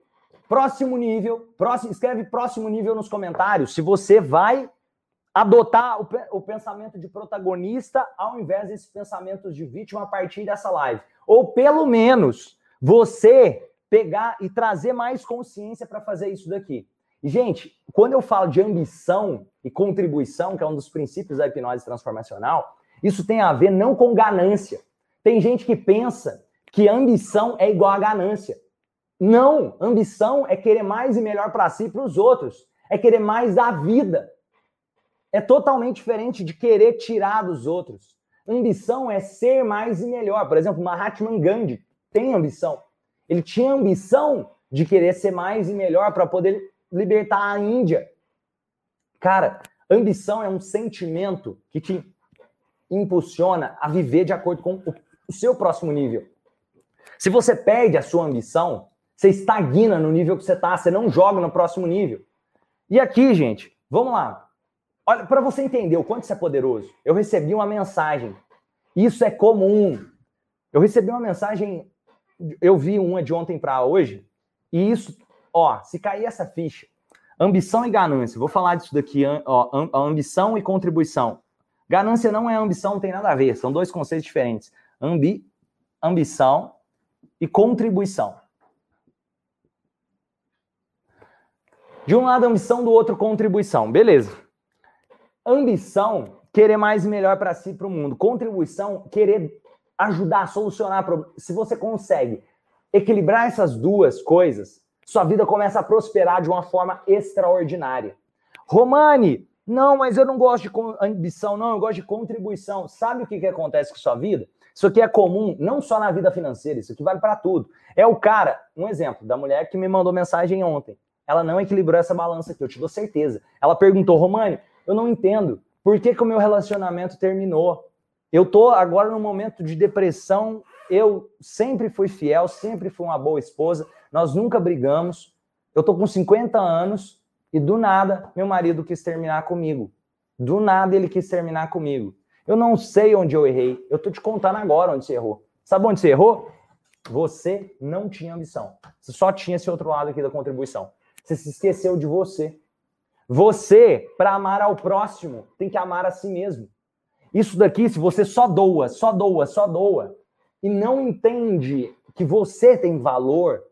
Próximo nível, próximo, escreve próximo nível nos comentários se você vai adotar o, o, pensamento de protagonista ao invés desses pensamentos de vítima a partir dessa live. Ou pelo menos você pegar e trazer mais consciência para fazer isso daqui. Gente, quando eu falo de ambição e contribuição, que é um dos princípios da hipnose transformacional, isso tem a ver não com ganância. Tem gente que pensa que ambição é igual a ganância. Não, ambição é querer mais e melhor para si e para os outros. É querer mais da vida. É totalmente diferente de querer tirar dos outros. Ambição é ser mais e melhor. Por exemplo, Mahatma Gandhi tem ambição. Ele tinha ambição de querer ser mais e melhor para poder libertar a Índia. Cara, ambição é um sentimento que te impulsiona a viver de acordo com o seu próximo nível. Se você perde a sua ambição, você estagna no nível que você está, você não joga no próximo nível. E aqui, gente, vamos lá. Olha, para você entender o quanto isso é poderoso, eu recebi uma mensagem. Isso é comum. Eu recebi uma mensagem, eu vi uma de ontem para hoje, e isso, ó, se cair essa ficha, ambição e ganância, vou falar disso daqui, ó, ambição e contribuição. Ganância não é ambição, não tem nada a ver, são dois conceitos diferentes. Ambi, ambição e contribuição. De um lado, ambição, do outro, contribuição. Beleza. Ambição, querer mais e melhor para si e para o mundo. Contribuição, querer ajudar a solucionar problemas. Se você consegue equilibrar essas duas coisas, sua vida começa a prosperar de uma forma extraordinária. Romani, não, mas eu não gosto de ambição, não, eu gosto de contribuição. Sabe o que, que acontece com sua vida? Isso aqui é comum não só na vida financeira, isso aqui vale para tudo. É o cara, um exemplo, da mulher que me mandou mensagem ontem. Ela não equilibrou essa balança aqui, eu te dou certeza. Ela perguntou, Romani, eu não entendo. Por que, que o meu relacionamento terminou? Eu tô agora num momento de depressão. Eu sempre fui fiel, sempre fui uma boa esposa. Nós nunca brigamos. Eu tô com 50 anos e do nada meu marido quis terminar comigo. Do nada ele quis terminar comigo. Eu não sei onde eu errei. Eu tô te contando agora onde você errou. Sabe onde você errou? Você não tinha ambição. Você só tinha esse outro lado aqui da contribuição. Você se esqueceu de você. Você, para amar ao próximo, tem que amar a si mesmo. Isso daqui, se você só doa, só doa, só doa, e não entende que você tem valor,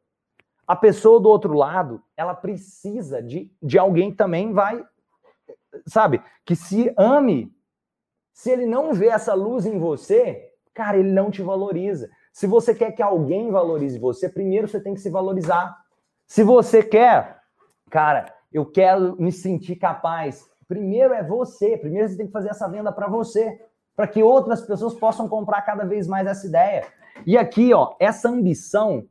a pessoa do outro lado, ela precisa de, de alguém que também vai, sabe, que se ame se ele não vê essa luz em você, cara, ele não te valoriza. Se você quer que alguém valorize você, primeiro você tem que se valorizar. Se você quer, cara, eu quero me sentir capaz, primeiro é você, primeiro você tem que fazer essa venda para você, para que outras pessoas possam comprar cada vez mais essa ideia. E aqui, ó, essa ambição,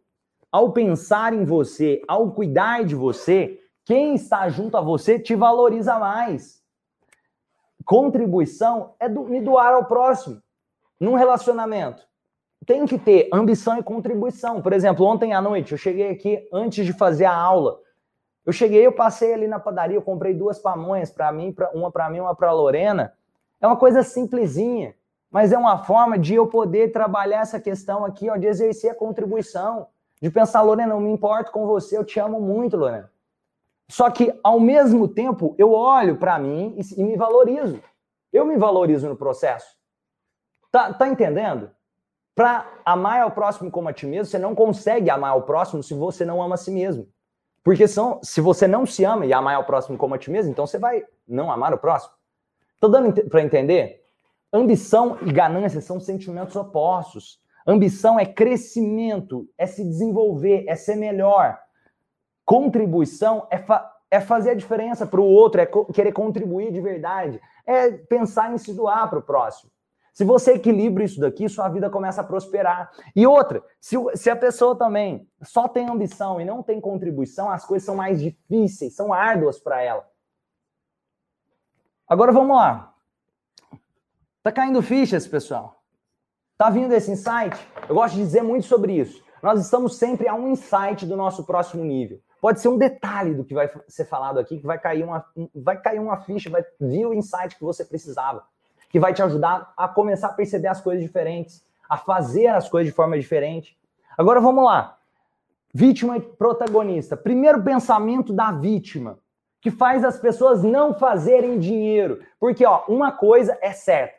ao pensar em você, ao cuidar de você, Quem está junto a você te valoriza mais. Contribuição é do, me doar ao próximo. Num relacionamento, tem que ter ambição e contribuição. Por exemplo, ontem à noite, eu cheguei aqui antes de fazer a aula. Eu cheguei, eu passei ali na padaria, eu comprei duas pamonhas para mim, pra, uma para mim, uma para Lorena. É uma coisa simplesinha, mas é uma forma de eu poder trabalhar essa questão aqui, ó, de exercer a contribuição, de pensar, Lorena, eu me importo com você, eu te amo muito, Lorena. Só que, ao mesmo tempo, eu olho para mim e, e, me valorizo. Eu me valorizo no processo. Tá, tá entendendo? Para amar ao próximo como a ti mesmo, você não consegue amar ao próximo se você não ama a si mesmo. Porque são, se você não se ama e amar ao próximo como a ti mesmo, então você vai não amar o próximo. Tô dando para entender? Ambição e ganância são sentimentos opostos. Ambição é crescimento, é se desenvolver, é ser melhor. Contribuição é, fa é fazer a diferença para o outro, é co querer contribuir de verdade, é pensar em se doar para o próximo. Se você equilibra isso daqui, sua vida começa a prosperar. E outra, se, se a pessoa também só tem ambição e não tem contribuição, as coisas são mais difíceis, são árduas para ela. Agora vamos lá. Tá caindo fichas, pessoal? Tá vindo esse insight? Eu gosto de dizer muito sobre isso. Nós estamos sempre a um insight do nosso próximo nível. Pode ser um detalhe do que vai ser falado aqui, que vai cair uma, vai cair uma ficha, vai vir o insight que você precisava, que vai te ajudar a começar a perceber as coisas diferentes, a fazer as coisas de forma diferente. Agora vamos lá. Vítima e protagonista. Primeiro pensamento da vítima, que faz as pessoas não fazerem dinheiro. Porque, ó, uma coisa é certa.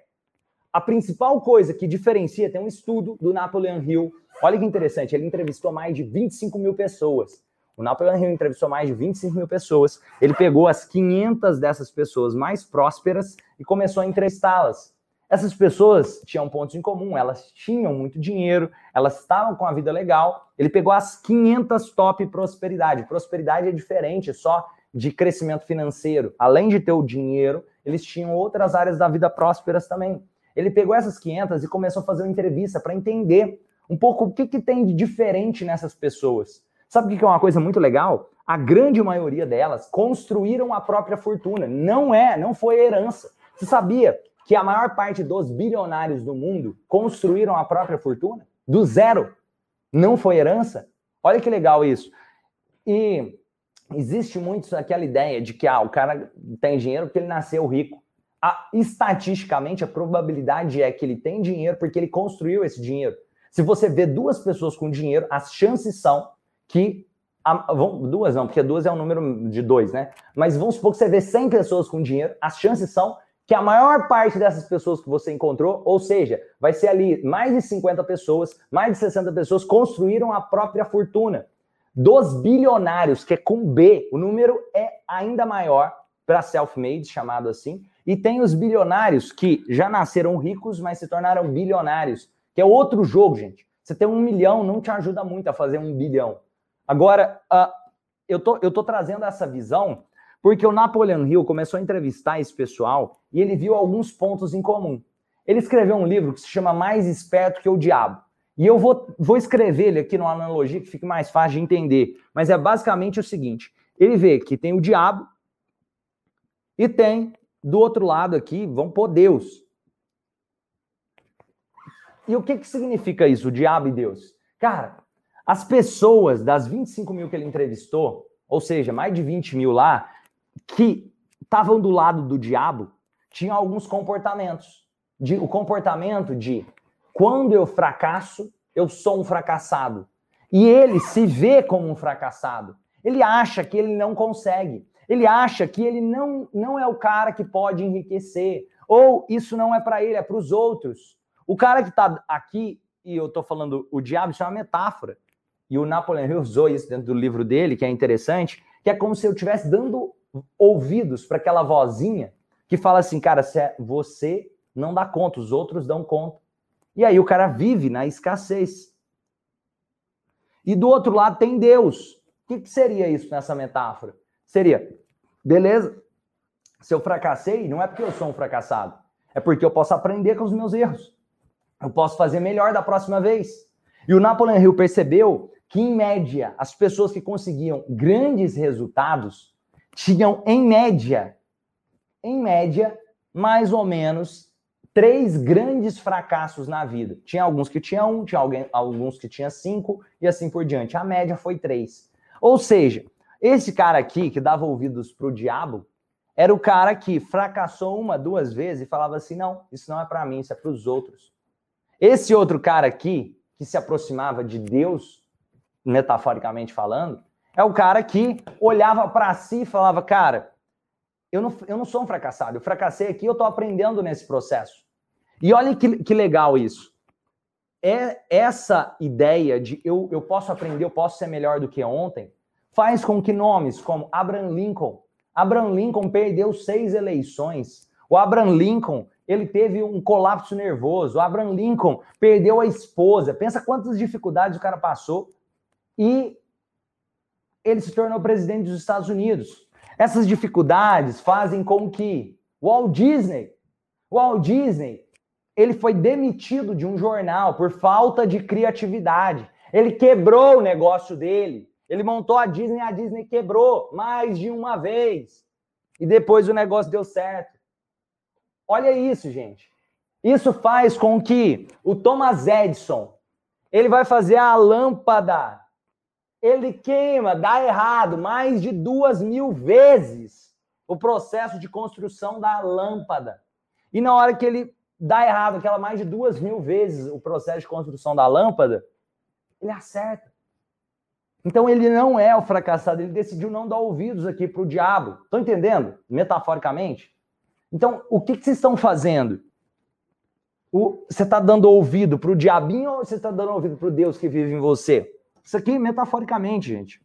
A principal coisa que diferencia, tem um estudo do Napoleon Hill. Olha que interessante, ele entrevistou mais de 25 mil pessoas. O Napoleon Hill entrevistou mais de 25 mil pessoas. Ele pegou as 500 dessas pessoas mais prósperas e começou a entrevistá-las. Essas pessoas tinham pontos em comum, elas tinham muito dinheiro, elas estavam com a vida legal. Ele pegou as 500 top prosperidade. Prosperidade é diferente só de crescimento financeiro. Além de ter o dinheiro, eles tinham outras áreas da vida prósperas também. Ele pegou essas 500 e começou a fazer uma entrevista para entender um pouco o que, que tem de diferente nessas pessoas. Sabe o que é uma coisa muito legal? A grande maioria delas construíram a própria fortuna. Não é, não foi herança. Você sabia que a maior parte dos bilionários do mundo construíram a própria fortuna? Do zero. Não foi herança? Olha que legal isso. E existe muito aquela ideia de que ah, o cara tem dinheiro porque ele nasceu rico. A, estatisticamente, a probabilidade é que ele tem dinheiro porque ele construiu esse dinheiro. Se você vê duas pessoas com dinheiro, as chances são que. A, vão, duas não, porque duas é um número de dois, né? Mas vamos supor que você vê 100 pessoas com dinheiro, as chances são que a maior parte dessas pessoas que você encontrou, ou seja, vai ser ali mais de 50 pessoas, mais de 60 pessoas, construíram a própria fortuna. Dos bilionários, que é com B, o número é ainda maior para self-made, chamado assim, e tem os bilionários que já nasceram ricos, mas se tornaram bilionários, que é outro jogo, gente. Você ter um milhão não te ajuda muito a fazer um bilhão. Agora, uh, eu, tô, eu tô trazendo essa visão porque o Napoleon Hill começou a entrevistar esse pessoal e ele viu alguns pontos em comum. Ele escreveu um livro que se chama Mais Esperto que o Diabo. E eu vou, vou escrever ele aqui numa analogia que fique mais fácil de entender. Mas é basicamente o seguinte: ele vê que tem o diabo e tem do outro lado aqui, vão pôr Deus. E o que, que significa isso, o diabo e Deus? Cara, as pessoas das 25 mil que ele entrevistou, ou seja, mais de 20 mil lá, que estavam do lado do diabo, tinham alguns comportamentos. De, o comportamento de quando eu fracasso, eu sou um fracassado. E ele se vê como um fracassado. Ele acha que ele não consegue. Ele acha que ele não, não é o cara que pode enriquecer. Ou isso não é para ele, é para os outros. O cara que está aqui, e eu estou falando o diabo, isso é uma metáfora e o Napoleon Hill usou isso dentro do livro dele, que é interessante, que é como se eu estivesse dando ouvidos para aquela vozinha que fala assim, cara, é, você não dá conta, os outros dão conta. E aí o cara vive na escassez. E do outro lado tem Deus. O que, que seria isso nessa metáfora? Seria, beleza, se eu fracassei, não é porque eu sou um fracassado, é porque eu posso aprender com os meus erros. Eu posso fazer melhor da próxima vez. E o Napoleon Hill percebeu que, em média, as pessoas que conseguiam grandes resultados tinham, em média, em média, mais ou menos três grandes fracassos na vida. Tinha alguns que tinham um, tinha alguém, alguns que tinha cinco e assim por diante. A média foi três. Ou seja, esse cara aqui que dava ouvidos para o diabo era o cara que fracassou uma, duas vezes e falava assim: não, isso não é para mim, isso é para os outros. Esse outro cara aqui que se aproximava de Deus, metaforicamente falando, é o cara que olhava para si e falava: cara, eu não, eu não sou um fracassado, eu fracassei aqui, eu estou aprendendo nesse processo. E olha que, que legal isso. É essa ideia de eu, eu posso aprender, eu posso ser melhor do que ontem, faz com que nomes como Abraham Lincoln, Abraham Lincoln perdeu seis eleições. O Abraham Lincoln ele teve um colapso nervoso. O Abraham Lincoln perdeu a esposa. Pensa quantas dificuldades o cara passou e ele se tornou presidente dos Estados Unidos. Essas dificuldades fazem com que Walt Disney, Walt Disney, ele foi demitido de um jornal por falta de criatividade. Ele quebrou o negócio dele. Ele montou a Disney, a Disney quebrou mais de uma vez. E depois o negócio deu certo. Olha isso, gente. Isso faz com que o Thomas Edison, ele vai fazer a lâmpada ele queima, dá errado mais de duas mil vezes o processo de construção da lâmpada. E na hora que ele dá errado, aquela mais de duas mil vezes o processo de construção da lâmpada, ele acerta. Então ele não é o fracassado, ele decidiu não dar ouvidos aqui para o diabo. Estão entendendo? Metaforicamente? Então, o que, que vocês estão fazendo? O, você está dando ouvido para o diabinho ou você está dando ouvido para o Deus que vive em você? Isso aqui metaforicamente, gente.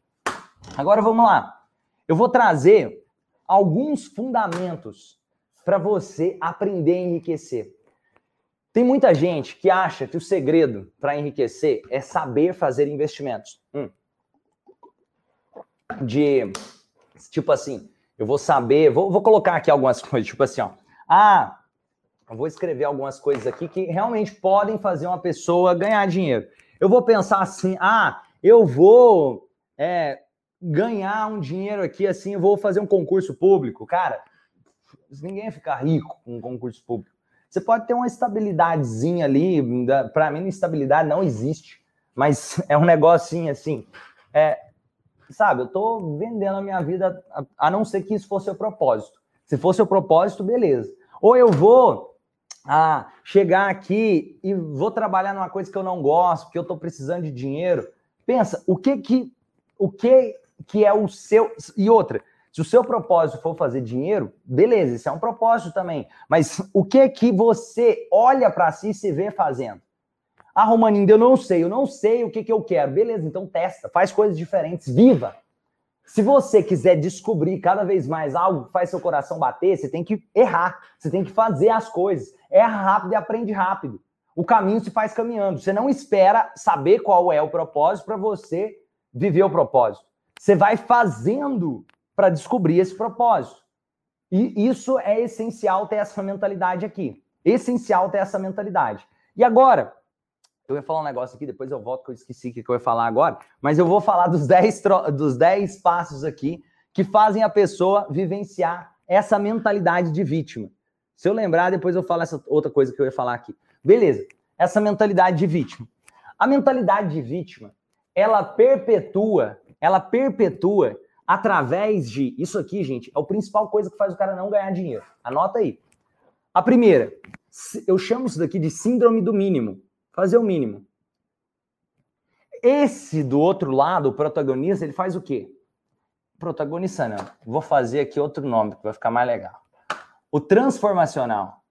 Agora vamos lá. Eu vou trazer alguns fundamentos para você aprender a enriquecer. Tem muita gente que acha que o segredo para enriquecer é saber fazer investimentos. Hum. De tipo assim, eu vou saber, vou, vou colocar aqui algumas coisas, tipo assim, ó. Ah, eu vou escrever algumas coisas aqui que realmente podem fazer uma pessoa ganhar dinheiro. Eu vou pensar assim, ah, eu vou é, ganhar um dinheiro aqui assim, eu vou fazer um concurso público. Cara, ninguém vai ficar rico com um concurso público. Você pode ter uma estabilidadezinha ali, para mim, estabilidade não existe, mas é um negocinho assim. É, sabe, eu tô vendendo a minha vida, a, não ser que isso fosse o propósito. Se fosse o propósito, beleza. Ou eu vou ah, chegar aqui e vou trabalhar numa coisa que eu não gosto, porque eu estou precisando de dinheiro. Pensa, o que que o que que é o seu e outra, se o seu propósito for fazer dinheiro, beleza, isso é um propósito também. Mas o que que você olha para si e se vê fazendo? Ah, Romaninho, eu não sei, eu não sei o que que eu quero. Beleza, então testa, faz coisas diferentes, viva. Se você quiser descobrir cada vez mais algo que faz seu coração bater, você tem que errar, você tem que fazer as coisas. Erra rápido e aprende rápido o caminho se faz caminhando. Você não espera saber qual é o propósito para você viver o propósito. Você vai fazendo para descobrir esse propósito. E isso é essencial ter essa mentalidade aqui. Essencial ter essa mentalidade. E agora, eu ia falar um negócio aqui, depois eu volto que eu esqueci o que eu ia falar agora, mas eu vou falar dos 10, dos 10 passos aqui que fazem a pessoa vivenciar essa mentalidade de vítima. Se eu lembrar, depois eu falo essa outra coisa que eu ia falar aqui. Beleza, essa mentalidade de vítima. A mentalidade de vítima, ela perpetua, ela perpetua através de. Isso aqui, gente, é a principal coisa que faz o cara não ganhar dinheiro. Anota aí. A primeira, eu chamo isso daqui de síndrome do mínimo. Fazer o mínimo. Esse do outro lado, o protagonista, ele faz o quê? Protagonista não. Vou fazer aqui outro nome que vai ficar mais legal. O transformacional.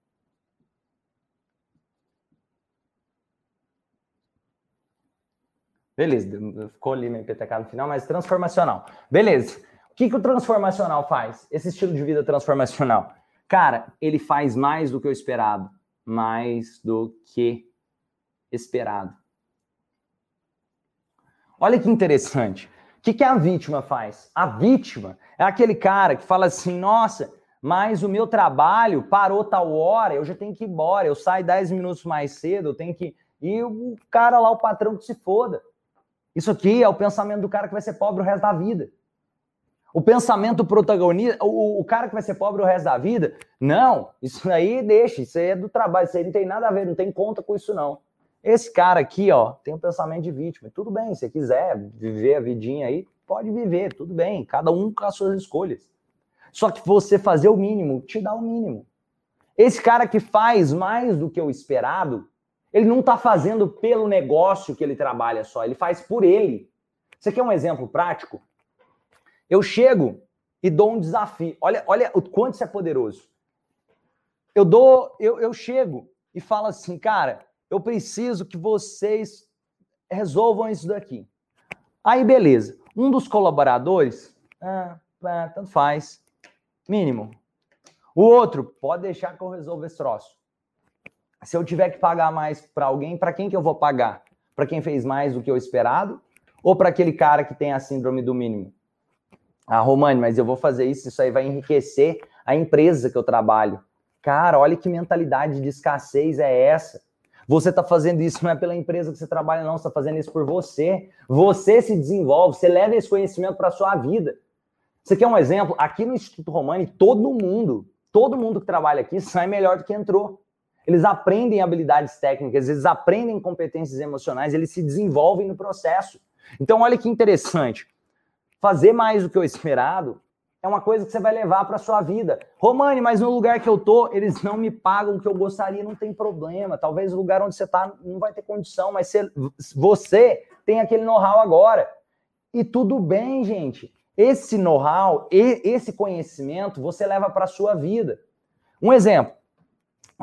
Beleza, ficou ali meio PTK no final, mas transformacional. Beleza. O que, que o transformacional faz? Esse estilo de vida transformacional. Cara, ele faz mais do que o esperado. Mais do que esperado. Olha que interessante. O que, que a vítima faz? A vítima é aquele cara que fala assim: nossa, mas o meu trabalho parou tal hora, eu já tenho que ir embora, eu saio 10 minutos mais cedo, eu tenho que. E o cara lá, o patrão, que se foda. Isso aqui é o pensamento do cara que vai ser pobre o resto da vida. O pensamento protagonista, o, o, cara que vai ser pobre o resto da vida, não, isso aí deixa, isso aí é do trabalho, isso aí não tem nada a ver, não tem conta com isso não. Esse cara aqui, ó, tem um pensamento de vítima. Tudo bem, se quiser viver a vidinha aí, pode viver, tudo bem, cada um com as suas escolhas. Só que você fazer o mínimo, te dá o mínimo. Esse cara que faz mais do que o esperado, ele não está fazendo pelo negócio que ele trabalha só, ele faz por ele. Você quer um exemplo prático? Eu chego e dou um desafio. Olha, olha o quanto isso é poderoso. Eu dou, eu, eu chego e falo assim, cara, eu preciso que vocês resolvam isso daqui. Aí, beleza. Um dos colaboradores, ah, tanto faz, mínimo. O outro, pode deixar que eu resolva esse troço. Se eu tiver que pagar mais para alguém, para quem que eu vou pagar? Para quem fez mais do que eu esperado? Ou para aquele cara que tem a síndrome do mínimo? Ah, Romani, mas eu vou fazer isso, isso aí vai enriquecer a empresa que eu trabalho. Cara, olha que mentalidade de escassez é essa. Você está fazendo isso não é pela empresa que você trabalha, não, você está fazendo isso por você. Você se desenvolve, você leva esse conhecimento para a sua vida. Você quer um exemplo? Aqui no Instituto Romani, todo mundo, todo mundo que trabalha aqui sai melhor do que entrou. Eles aprendem habilidades técnicas, eles aprendem competências emocionais, eles se desenvolvem no processo. Então, olha que interessante. Fazer mais do que o esperado é uma coisa que você vai levar para sua vida. Romani, mas no lugar que eu tô, eles não me pagam o que eu gostaria, não tem problema. Talvez o lugar onde você tá não vai ter condição, mas você, você tem aquele know-how agora. E tudo bem, gente. Esse know-how, esse conhecimento, você leva para sua vida. Um exemplo.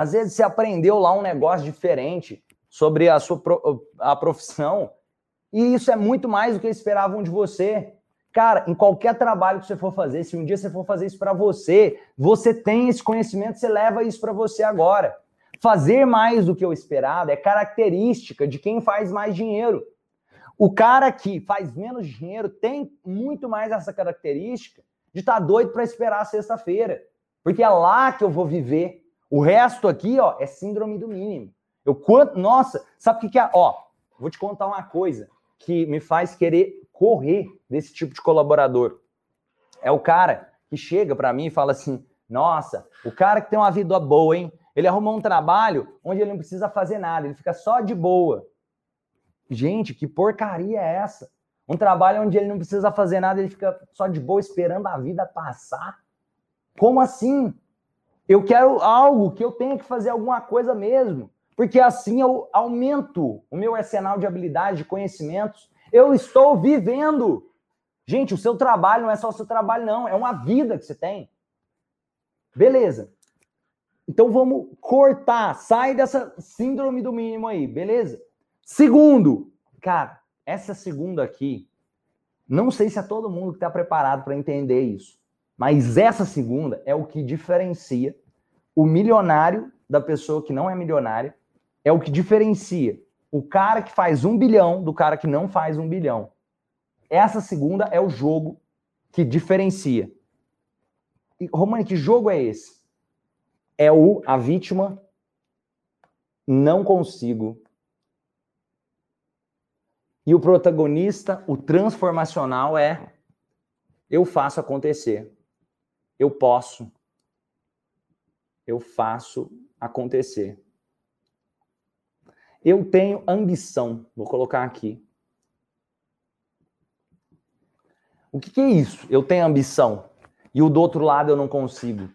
Às vezes você aprendeu lá um negócio diferente sobre a sua a profissão, e isso é muito mais do que esperavam de você. Cara, em qualquer trabalho que você for fazer, se um dia você for fazer isso para você, você tem esse conhecimento, você leva isso para você agora. Fazer mais do que o esperado é característica de quem faz mais dinheiro. O cara que faz menos dinheiro tem muito mais essa característica de estar tá doido para esperar sexta-feira, porque é lá que eu vou viver o resto aqui, ó, é síndrome do mínimo. Eu quanto, nossa, sabe o que que é? Ó, vou te contar uma coisa que me faz querer correr desse tipo de colaborador. É o cara que chega para mim e fala assim: "Nossa, o cara que tem uma vida boa, hein? Ele arrumou um trabalho onde ele não precisa fazer nada, ele fica só de boa". Gente, que porcaria é essa? Um trabalho onde ele não precisa fazer nada, ele fica só de boa esperando a vida passar? Como assim? Eu quero algo que eu tenha que fazer alguma coisa mesmo, porque assim eu aumento o meu arsenal de habilidades, de conhecimentos. Eu estou vivendo. Gente, o seu trabalho não é só o seu trabalho, não, é uma vida que você tem. Beleza. Então vamos cortar, sai dessa síndrome do mínimo aí, beleza? Segundo, cara, essa segunda aqui, não sei se é todo mundo que está preparado para entender isso, mas essa segunda é o que diferencia o milionário da pessoa que não é milionária é o que diferencia o cara que faz um bilhão do cara que não faz um bilhão. Essa segunda é o jogo que diferencia. E, Romani, que jogo é esse? É o a vítima não consigo. E o protagonista, o transformacional é eu faço acontecer. Eu posso eu faço acontecer. Eu tenho ambição, vou colocar aqui. O que, que, é isso? Eu tenho ambição e o do outro lado eu não consigo.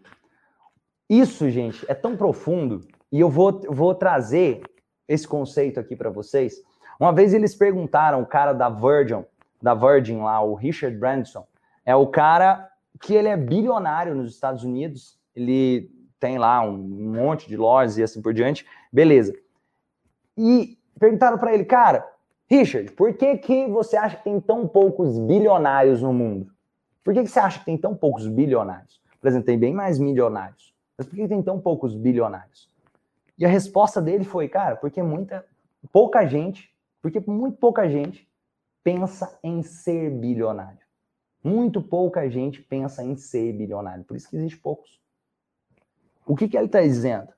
Isso, gente, é tão profundo e eu vou, vou trazer esse conceito aqui para vocês. Uma vez eles perguntaram, o cara da Virgin, da Virgin lá, o Richard Branson, é o cara que ele é bilionário nos Estados Unidos. Ele tem lá um monte de lojas e assim por diante, beleza. E perguntaram para ele, cara, Richard, por que, que você acha que tem tão poucos bilionários no mundo? Por que, que você acha que tem tão poucos bilionários? Por exemplo, tem bem mais milionários. Mas por que tem tão poucos bilionários? E a resposta dele foi, cara, porque muita, pouca gente, porque muito pouca gente pensa em ser bilionário. Muito pouca gente pensa em ser bilionário. Por isso que existe poucos. O que, que ele está dizendo?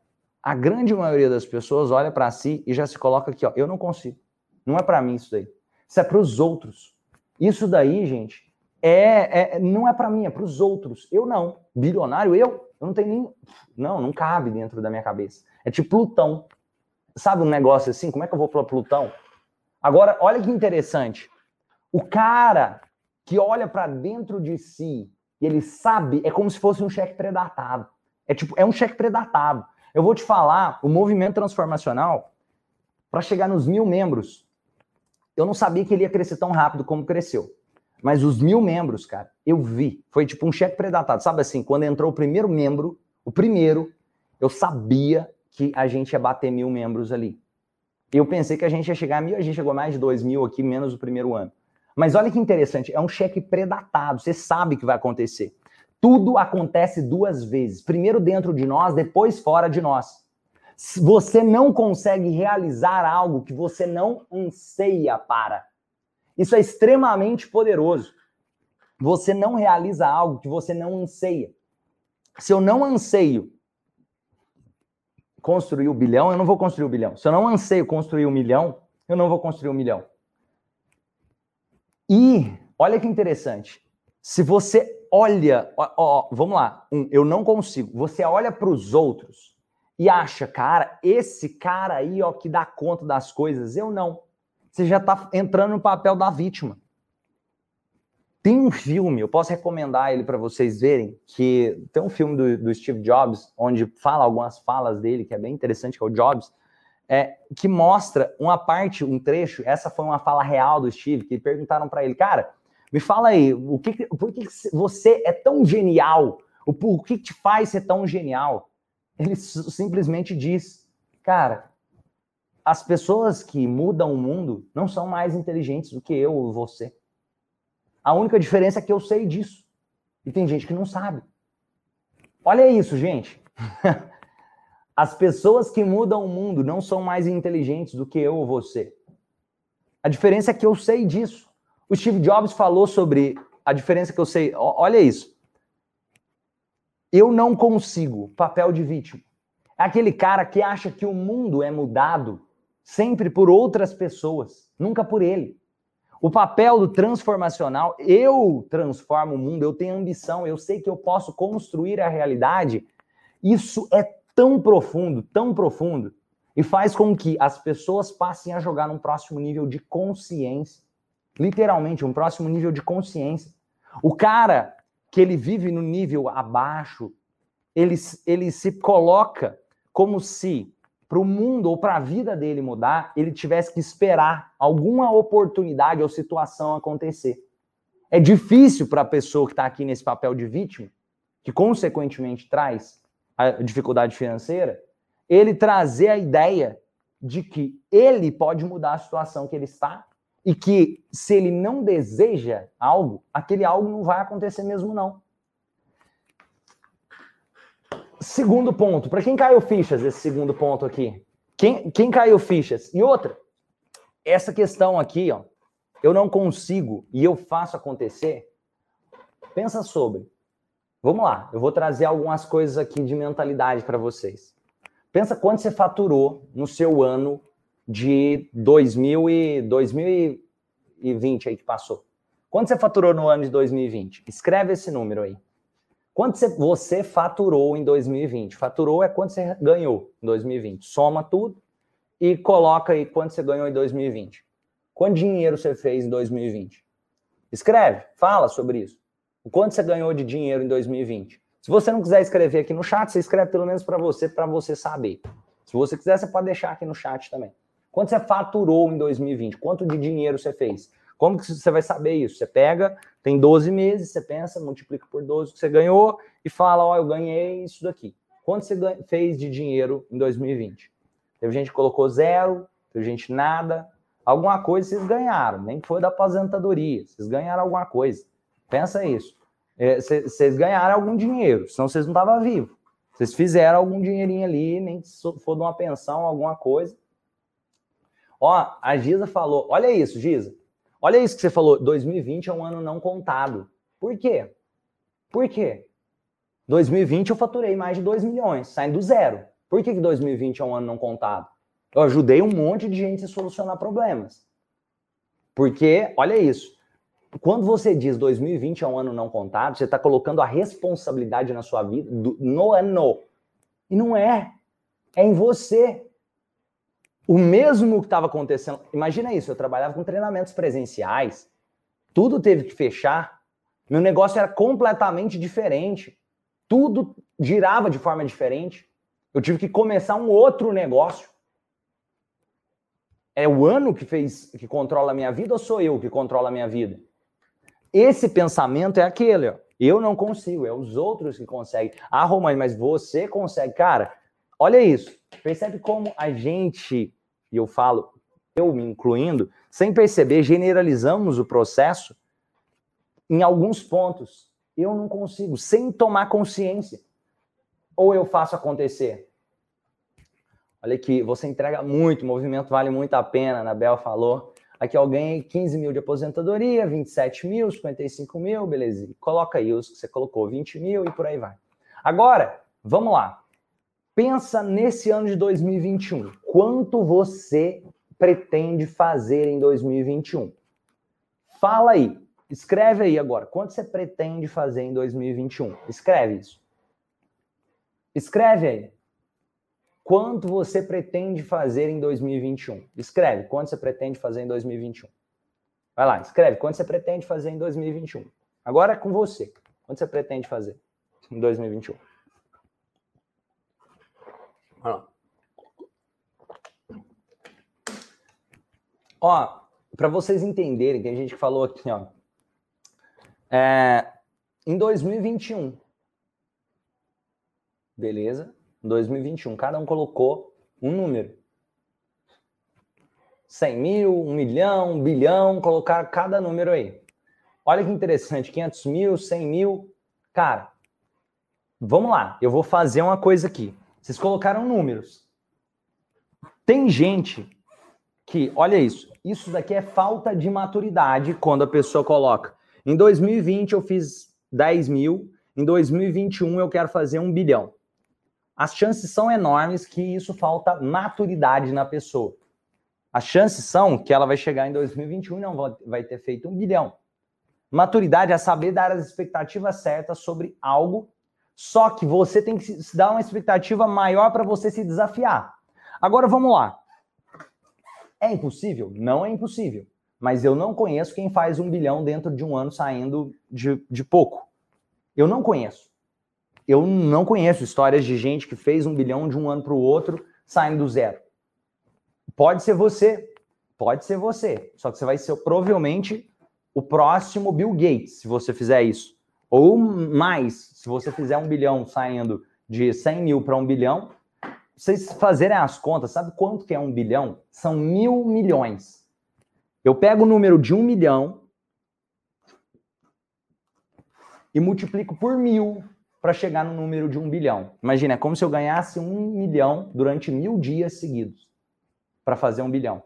A grande maioria das pessoas olha para si e já se coloca aqui, ó, eu não consigo. Não é para mim isso daí. Isso é para os outros. Isso daí, gente, é, é não é para mim, é para os outros. Eu não. Bilionário, eu? Eu não tenho nem. Não, não cabe dentro da minha cabeça. É tipo Plutão. Sabe um negócio assim? Como é que eu vou para Plutão? Agora, olha que interessante. O cara que olha para dentro de si e ele sabe, é como se fosse um cheque predatado. É tipo, é um cheque predatado. Eu vou te falar, o movimento transformacional, para chegar nos mil membros, eu não sabia que ele ia crescer tão rápido como cresceu. Mas os mil membros, cara, eu vi. Foi tipo um cheque predatado. Sabe assim, quando entrou o primeiro membro, o primeiro, eu sabia que a gente ia bater mil membros ali. Eu pensei que a gente ia chegar a mil, a gente chegou a mais de dois mil aqui, menos o primeiro ano. Mas olha que interessante, é um cheque predatado, você sabe que vai acontecer. Tudo acontece duas vezes. Primeiro dentro de nós, depois fora de nós. Você não consegue realizar algo que você não anseia para. Isso é extremamente poderoso. Você não realiza algo que você não anseia. Se eu não anseio construir o bilhão, eu não vou construir o bilhão. Se eu não anseio construir um milhão, eu não vou construir um milhão. E olha que interessante. Se você olha, ó, ó, vamos lá, um, eu não consigo. Você olha para os outros e acha, cara, esse cara aí, ó, que dá conta das coisas, eu não. Você já está entrando no papel da vítima. Tem um filme, eu posso recomendar ele para vocês verem, que tem um filme do, do, Steve Jobs, onde fala algumas falas dele, que é bem interessante, que é o Jobs, é, que mostra uma parte, um trecho, essa foi uma fala real do Steve, que perguntaram para ele, cara, me fala aí, o que, por que você é tão genial? O, o que te faz ser tão genial? Ele simplesmente diz, cara, as pessoas que mudam o mundo não são mais inteligentes do que eu ou você. A única diferença é que eu sei disso. E tem gente que não sabe. Olha isso, gente. As pessoas que mudam o mundo não são mais inteligentes do que eu ou você. A diferença é que eu sei disso. O Steve Jobs falou sobre a diferença que eu sei. Olha isso. Eu não consigo papel de vítima. É aquele cara que acha que o mundo é mudado sempre por outras pessoas, nunca por ele. O papel do transformacional, eu transformo o mundo, eu tenho ambição, eu sei que eu posso construir a realidade. Isso é tão profundo, tão profundo, e faz com que as pessoas passem a jogar num próximo nível de consciência. Literalmente, um próximo nível de consciência. O cara que ele vive no nível abaixo, ele, ele se coloca como se para o mundo ou para a vida dele mudar, ele tivesse que esperar alguma oportunidade ou situação acontecer. É difícil para a pessoa que está aqui nesse papel de vítima, que consequentemente traz a dificuldade financeira, ele trazer a ideia de que ele pode mudar a situação que ele está e que se ele não deseja algo, aquele algo não vai acontecer mesmo não. Segundo ponto, para quem caiu fichas esse segundo ponto aqui? Quem, quem caiu fichas? E outra, essa questão aqui, ó, eu não consigo e eu faço acontecer. Pensa sobre. Vamos lá, eu vou trazer algumas coisas aqui de mentalidade para vocês. Pensa quanto você faturou no seu ano de 2000 e 2020 aí que passou. Quanto você faturou no ano de 2020? Escreve esse número aí. Quanto você faturou em 2020? Faturou é quanto você ganhou em 2020. Soma tudo e coloca aí quanto você ganhou em 2020. Quanto dinheiro você fez em 2020? Escreve, fala sobre isso. O quanto você ganhou de dinheiro em 2020. Se você não quiser escrever aqui no chat, você escreve pelo menos para você, para você saber. Se você quiser, você pode deixar aqui no chat também. Quanto você faturou em 2020? Quanto de dinheiro você fez? Como que você vai saber isso? Você pega, tem 12 meses, você pensa, multiplica por 12 que você ganhou e fala, ó, oh, eu ganhei isso daqui. Quanto você fez de dinheiro em 2020? Teve gente que colocou zero, teve gente nada. Alguma coisa vocês ganharam, nem foi da aposentadoria, vocês ganharam alguma coisa. Pensa isso. É, vocês ganharam algum dinheiro, senão vocês não estavam vivos. Vocês fizeram algum dinheirinho ali, nem que for de uma pensão, alguma coisa. Ó, a Giza falou, olha isso, Giza. Olha isso que você falou, 2020 é um ano não contado. Por quê? Por quê? 2020 eu faturei mais de 2 milhões, saindo do zero. Por que, que 2020 é um ano não contado? Eu ajudei um monte de gente a solucionar problemas. Porque, olha isso, quando você diz 2020 é um ano não contado, você está colocando a responsabilidade na sua vida do, no ano. E não é. É em você. O mesmo que estava acontecendo. Imagina isso, eu trabalhava com treinamentos presenciais, tudo teve que fechar, meu negócio era completamente diferente, tudo girava de forma diferente. Eu tive que começar um outro negócio. É o ano que fez que controla a minha vida ou sou eu que controla a minha vida? Esse pensamento é aquele, ó. Eu não consigo, é os outros que conseguem. Ah, Romani, mas você consegue. Cara, olha isso. Percebe como a gente, e eu falo, eu me incluindo, sem perceber, generalizamos o processo em alguns pontos. Eu não consigo, sem tomar consciência. Ou eu faço acontecer. Olha aqui, você entrega muito, o movimento vale muito a pena, Anabel falou. Aqui alguém 15 mil de aposentadoria, 27 mil, 55 mil, beleza. Coloca aí os que você colocou, 20 mil e por aí vai. Agora, vamos lá. Pensa nesse ano de 2021. Quanto você pretende fazer em 2021? Fala aí. Escreve aí agora. Quanto você pretende fazer em 2021? Escreve isso. Escreve aí. Quanto você pretende fazer em 2021? Escreve. Quanto você pretende fazer em 2021? Vai lá, escreve. Quanto você pretende fazer em 2021? Agora é com você. Quanto você pretende fazer em 2021? Olha lá. Ó, para vocês entenderem, tem gente que falou aqui, ó. É, em 2021. Beleza? 2021. Cada um colocou um número. 100 mil, 1 milhão, 1 bilhão, colocar cada número aí. Olha que interessante, 500 mil, 100 mil. Cara, vamos lá, eu vou fazer uma coisa aqui. Vocês colocaram números. Tem gente que, olha isso, isso daqui é falta de maturidade quando a pessoa coloca. Em 2020 eu fiz 10 mil, em 2021 eu quero fazer um bilhão as chances são enormes que isso falta maturidade na pessoa. As chances são que ela vai chegar em 2021 e não vai ter feito um bilhão. Maturidade é saber dar as expectativas certas sobre algo, só que você tem que dar uma expectativa maior para você se desafiar. Agora vamos lá. É impossível? Não é impossível. Mas eu não conheço quem faz um bilhão dentro de um ano saindo de, de pouco. Eu não conheço eu não conheço histórias de gente que fez um bilhão de um ano para o outro saindo do zero. Pode ser você, pode ser você. Só que você vai ser provavelmente o próximo Bill Gates se você fizer isso. Ou mais, se você fizer um bilhão saindo de 100 mil para um bilhão. Vocês fazerem as contas, sabe quanto que é um bilhão? São mil milhões. Eu pego o número de um milhão e multiplico por mil para chegar no número de um bilhão. Imagina, é como se eu ganhasse um milhão durante mil dias seguidos para fazer um bilhão.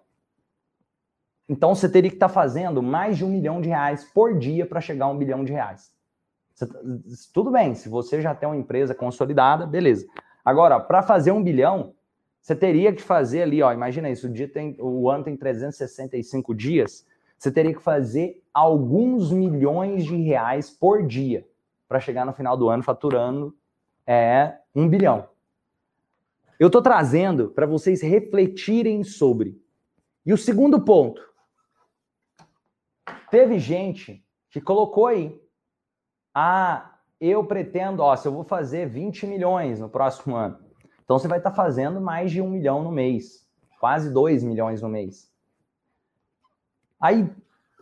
Então você teria que estar tá fazendo mais de um milhão de reais por dia para chegar a um bilhão de reais. Você, tudo bem, se você já tem uma empresa consolidada, beleza. Agora, para fazer um bilhão, você teria que fazer ali, ó, imagina isso, o, dia tem, o ano tem 365 dias, você teria que fazer alguns milhões de reais por dia para chegar no final do ano faturando é, um bilhão. Eu estou trazendo para vocês refletirem sobre. E o segundo ponto. Teve gente que colocou aí. Ah, eu pretendo, ó, se eu vou fazer 20 milhões no próximo ano. Então você vai estar tá fazendo mais de um milhão no mês. Quase 2 milhões no mês. Aí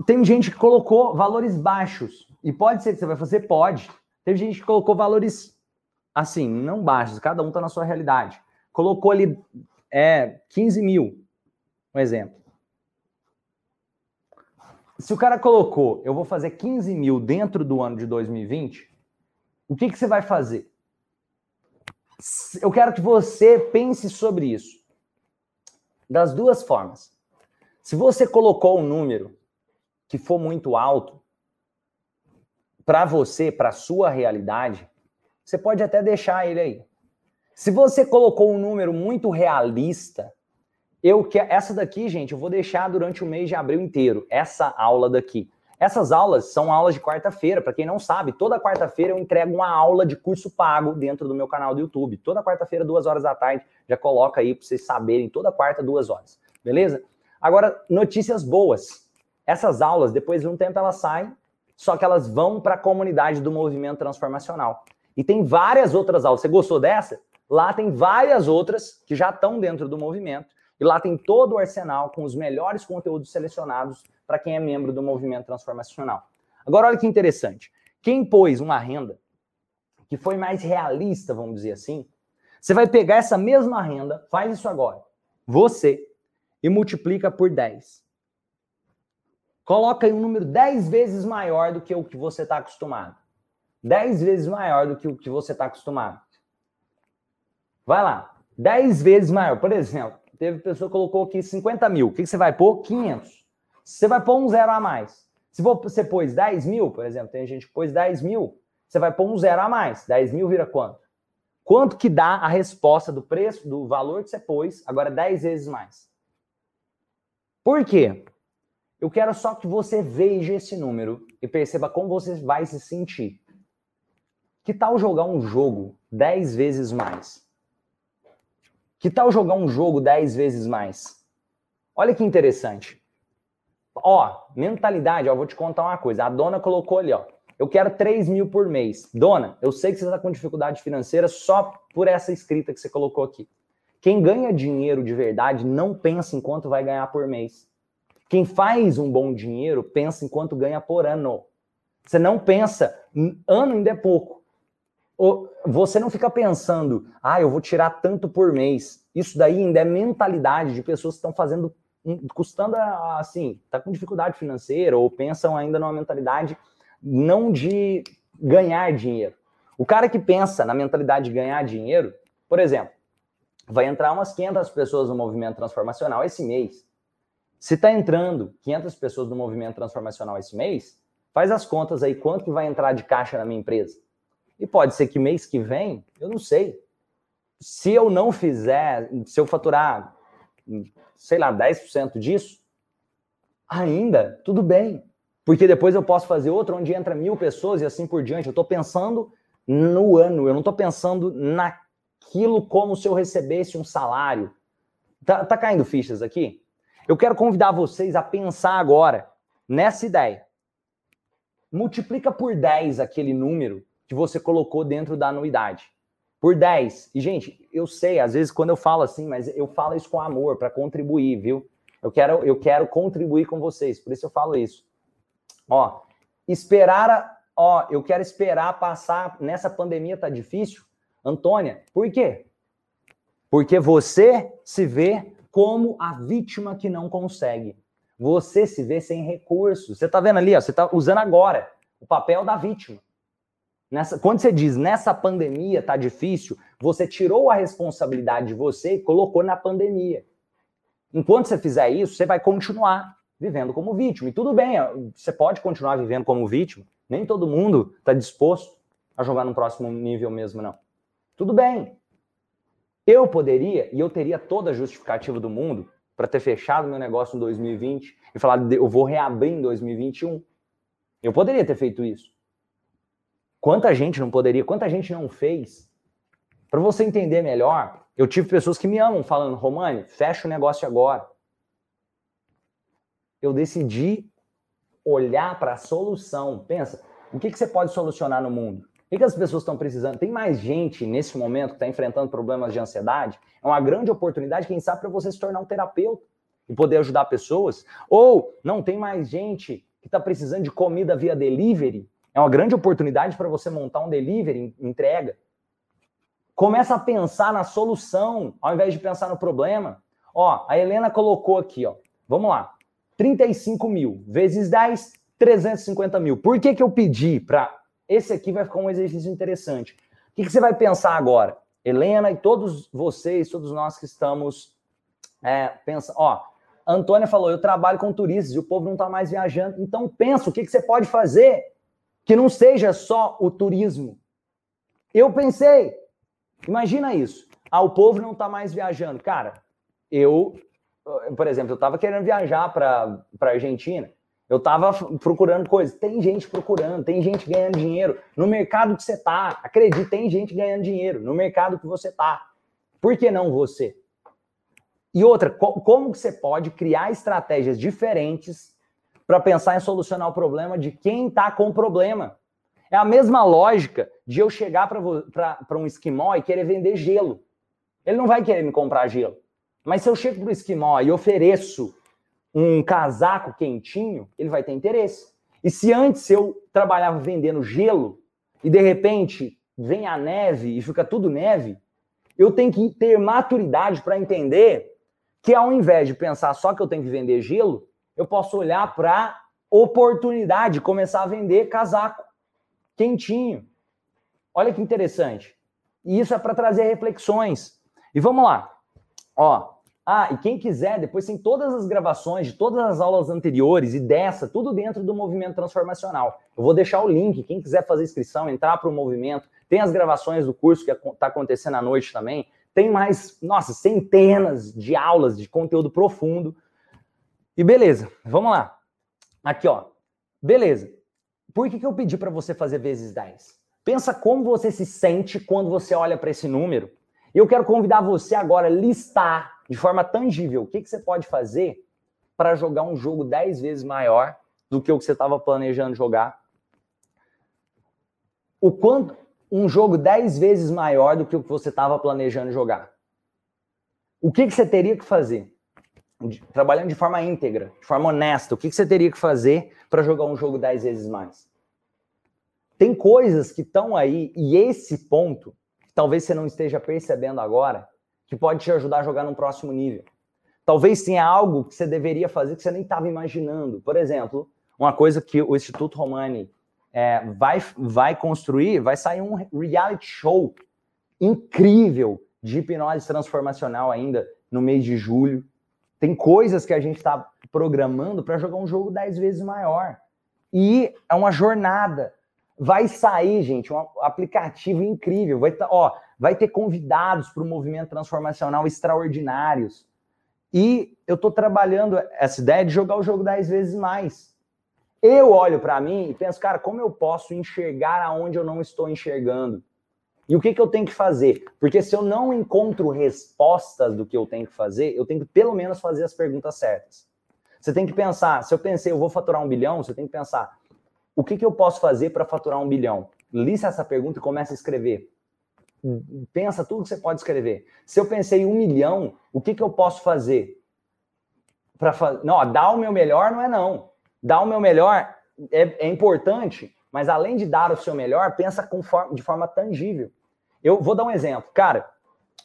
tem gente que colocou valores baixos. E pode ser que você vai fazer? Pode. Teve gente que colocou valores assim, não baixos, cada um está na sua realidade. Colocou ali é, 15 mil, um exemplo. Se o cara colocou, eu vou fazer 15 mil dentro do ano de 2020, o que, que você vai fazer? Eu quero que você pense sobre isso. Das duas formas. Se você colocou um número que for muito alto, para você, para sua realidade, você pode até deixar ele aí. Se você colocou um número muito realista, eu que essa daqui, gente, eu vou deixar durante o mês de abril inteiro, essa aula daqui. Essas aulas são aulas de quarta-feira. Para quem não sabe, toda quarta-feira eu entrego uma aula de curso pago dentro do meu canal do YouTube. Toda quarta-feira, duas horas da tarde, já coloca aí para vocês saberem. Toda quarta, duas horas. Beleza? Agora, notícias boas. Essas aulas, depois de um tempo, elas saem, só que elas vão para a comunidade do movimento transformacional. E tem várias outras aulas. Você gostou dessa? Lá tem várias outras que já estão dentro do movimento. E lá tem todo o arsenal com os melhores conteúdos selecionados para quem é membro do movimento transformacional. Agora, olha que interessante. Quem pôs uma renda que foi mais realista, vamos dizer assim, você vai pegar essa mesma renda, faz isso agora, você, e multiplica por 10. Coloca aí um número 10 vezes maior do que o que você está acostumado. 10 vezes maior do que o que você está acostumado. Vai lá. 10 vezes maior. Por exemplo, teve pessoa que colocou aqui 50 mil. O que, que você vai pôr? 500. Você vai pôr um zero a mais. Se você pôs 10 mil, por exemplo, tem gente que pôs 10 mil, você vai pôr um zero a mais. 10 mil vira quanto? Quanto que dá a resposta do preço, do valor que você pôs, agora 10 vezes mais? Por quê? Eu quero só que você veja esse número e perceba como você vai se sentir. Que tal jogar um jogo 10 vezes mais? Que tal jogar um jogo 10 vezes mais? Olha que interessante. Ó, mentalidade, ó, vou te contar uma coisa. A dona colocou ali, ó. Eu quero 3 mil por mês. Dona, eu sei que você está com dificuldade financeira só por essa escrita que você colocou aqui. Quem ganha dinheiro de verdade não pensa em quanto vai ganhar por mês. Quem faz um bom dinheiro pensa em quanto ganha por ano. Você não pensa, ano ainda é pouco. Você não fica pensando, ah, eu vou tirar tanto por mês. Isso daí ainda é mentalidade de pessoas que estão fazendo custando assim, tá com dificuldade financeira ou pensam ainda numa mentalidade não de ganhar dinheiro. O cara que pensa na mentalidade de ganhar dinheiro, por exemplo, vai entrar umas 500 pessoas no movimento transformacional esse mês. Se está entrando 500 pessoas no movimento transformacional esse mês, faz as contas aí quanto que vai entrar de caixa na minha empresa. E pode ser que mês que vem, eu não sei. Se eu não fizer, se eu faturar sei lá, 10% disso, ainda tudo bem. Porque depois eu posso fazer outro onde entra mil pessoas e assim por diante. Eu estou pensando no ano, eu não estou pensando naquilo como se eu recebesse um salário. Tá, tá caindo fichas aqui? Eu quero convidar vocês a pensar agora nessa ideia. Multiplica por 10 aquele número que você colocou dentro da anuidade por 10. E, gente, eu sei, às vezes, quando eu falo assim, mas eu falo isso com amor, para contribuir, viu? Eu quero, eu quero contribuir com vocês, por isso eu falo isso. Ó, esperar, a, ó, eu quero esperar passar, nessa pandemia tá difícil. Antônia, por quê? Porque você se vê como a vítima que não consegue. Você se vê sem recursos. Você tá vendo ali, ó, você tá usando agora o papel da vítima. Nessa, quando você diz nessa pandemia tá difícil, você tirou a responsabilidade de você e colocou na pandemia. Enquanto você fizer isso, você vai continuar vivendo como vítima. E tudo bem, você pode continuar vivendo como vítima. Nem todo mundo está disposto a jogar no próximo nível mesmo, não. Tudo bem. Eu poderia, e eu teria toda a justificativa do mundo para ter fechado meu negócio em 2020 e falar, eu vou reabrir em 2021. Eu poderia ter feito isso. Quanta gente não poderia, quanta gente não fez. Para você entender melhor, eu tive pessoas que me amam falando, Romani, fecha o negócio agora. Eu decidi olhar para a solução. Pensa, o que, que você pode solucionar no mundo? O que, que as pessoas estão precisando? Tem mais gente nesse momento que está enfrentando problemas de ansiedade? É uma grande oportunidade, quem sabe, para você se tornar um terapeuta e poder ajudar pessoas. Ou não tem mais gente que está precisando de comida via delivery é uma grande oportunidade para você montar um delivery, entrega. Começa a pensar na solução, ao invés de pensar no problema. Ó, a Helena colocou aqui, ó. Vamos lá. 35 mil vezes 10, 350 mil. Por que, que eu pedi para. Esse aqui vai ficar um exercício interessante. O que, que você vai pensar agora? Helena e todos vocês, todos nós que estamos é. Ó, Antônia falou: eu trabalho com turistas e o povo não está mais viajando. Então pensa o que, que você pode fazer que não seja só o turismo. Eu pensei, imagina isso. Ah, o povo não está mais viajando. Cara, eu, por exemplo, eu estava querendo viajar para Argentina. Eu estava procurando coisas. Tem gente procurando, tem gente ganhando dinheiro. No mercado que você está, acredite, tem gente ganhando dinheiro. No mercado que você está. Por que não você? E outra, como que você pode criar estratégias diferentes para pensar em solucionar o problema de quem está com o problema? É a mesma lógica de eu chegar para um esquimó e querer vender gelo. Ele não vai querer me comprar gelo. Mas se eu chego para o esquimó e ofereço um casaco quentinho, ele vai ter interesse. E se antes eu trabalhava vendendo gelo e de repente vem a neve e fica tudo neve, eu tenho que ter maturidade para entender que ao invés de pensar só que eu tenho que vender gelo, eu posso olhar para oportunidade de começar a vender casaco quentinho. Olha que interessante. E isso é para trazer reflexões. E vamos lá. Ó, ah, e quem quiser, depois tem todas as gravações de todas as aulas anteriores e dessa, tudo dentro do movimento transformacional. Eu vou deixar o link, quem quiser fazer inscrição, entrar para o movimento, tem as gravações do curso que está acontecendo à noite também. Tem mais, nossa, centenas de aulas de conteúdo profundo. E beleza, vamos lá. Aqui, ó. Beleza. Por que, que eu pedi para você fazer vezes 10? Pensa como você se sente quando você olha para esse número. Eu quero convidar você agora a listar de forma tangível o que, que você pode fazer para jogar um jogo 10 vezes maior do que o que você estava planejando jogar. O quanto um jogo 10 vezes maior do que o que você estava planejando jogar. O que, que você teria que fazer? Trabalhando de forma íntegra, de forma honesta, o que, que você teria que fazer para jogar um jogo 10 vezes mais? Tem coisas que estão aí, e esse ponto, talvez você não esteja percebendo agora, que pode te ajudar a jogar num próximo nível. Talvez tenha algo que você deveria fazer que você nem estava imaginando. Por exemplo, uma coisa que o Instituto Romani é, vai, vai construir, vai sair um reality show incrível de hipnose transformacional ainda no mês de julho. Tem coisas que a gente está programando para jogar um jogo dez vezes maior. E é uma jornada. Vai sair, gente, um aplicativo incrível. Vai, tá, ó, vai ter convidados para o movimento transformacional extraordinários. E eu estou trabalhando essa ideia de jogar o jogo dez vezes mais. Eu olho para mim e penso, cara, como eu posso enxergar aonde eu não estou enxergando? E o que, que eu tenho que fazer? Porque se eu não encontro respostas do que eu tenho que fazer, eu tenho que pelo menos fazer as perguntas certas. Você tem que pensar, se eu pensei, eu vou faturar um bilhão, você tem que pensar, o que, que eu posso fazer para faturar um bilhão? Lista essa pergunta e começa a escrever. Pensa tudo que você pode escrever. Se eu pensei um milhão, o que, que eu posso fazer? Para fazer. Não, dar o meu melhor não é não. Dar o meu melhor é, é importante, mas além de dar o seu melhor, pensa com forma, de forma tangível. Eu vou dar um exemplo. Cara,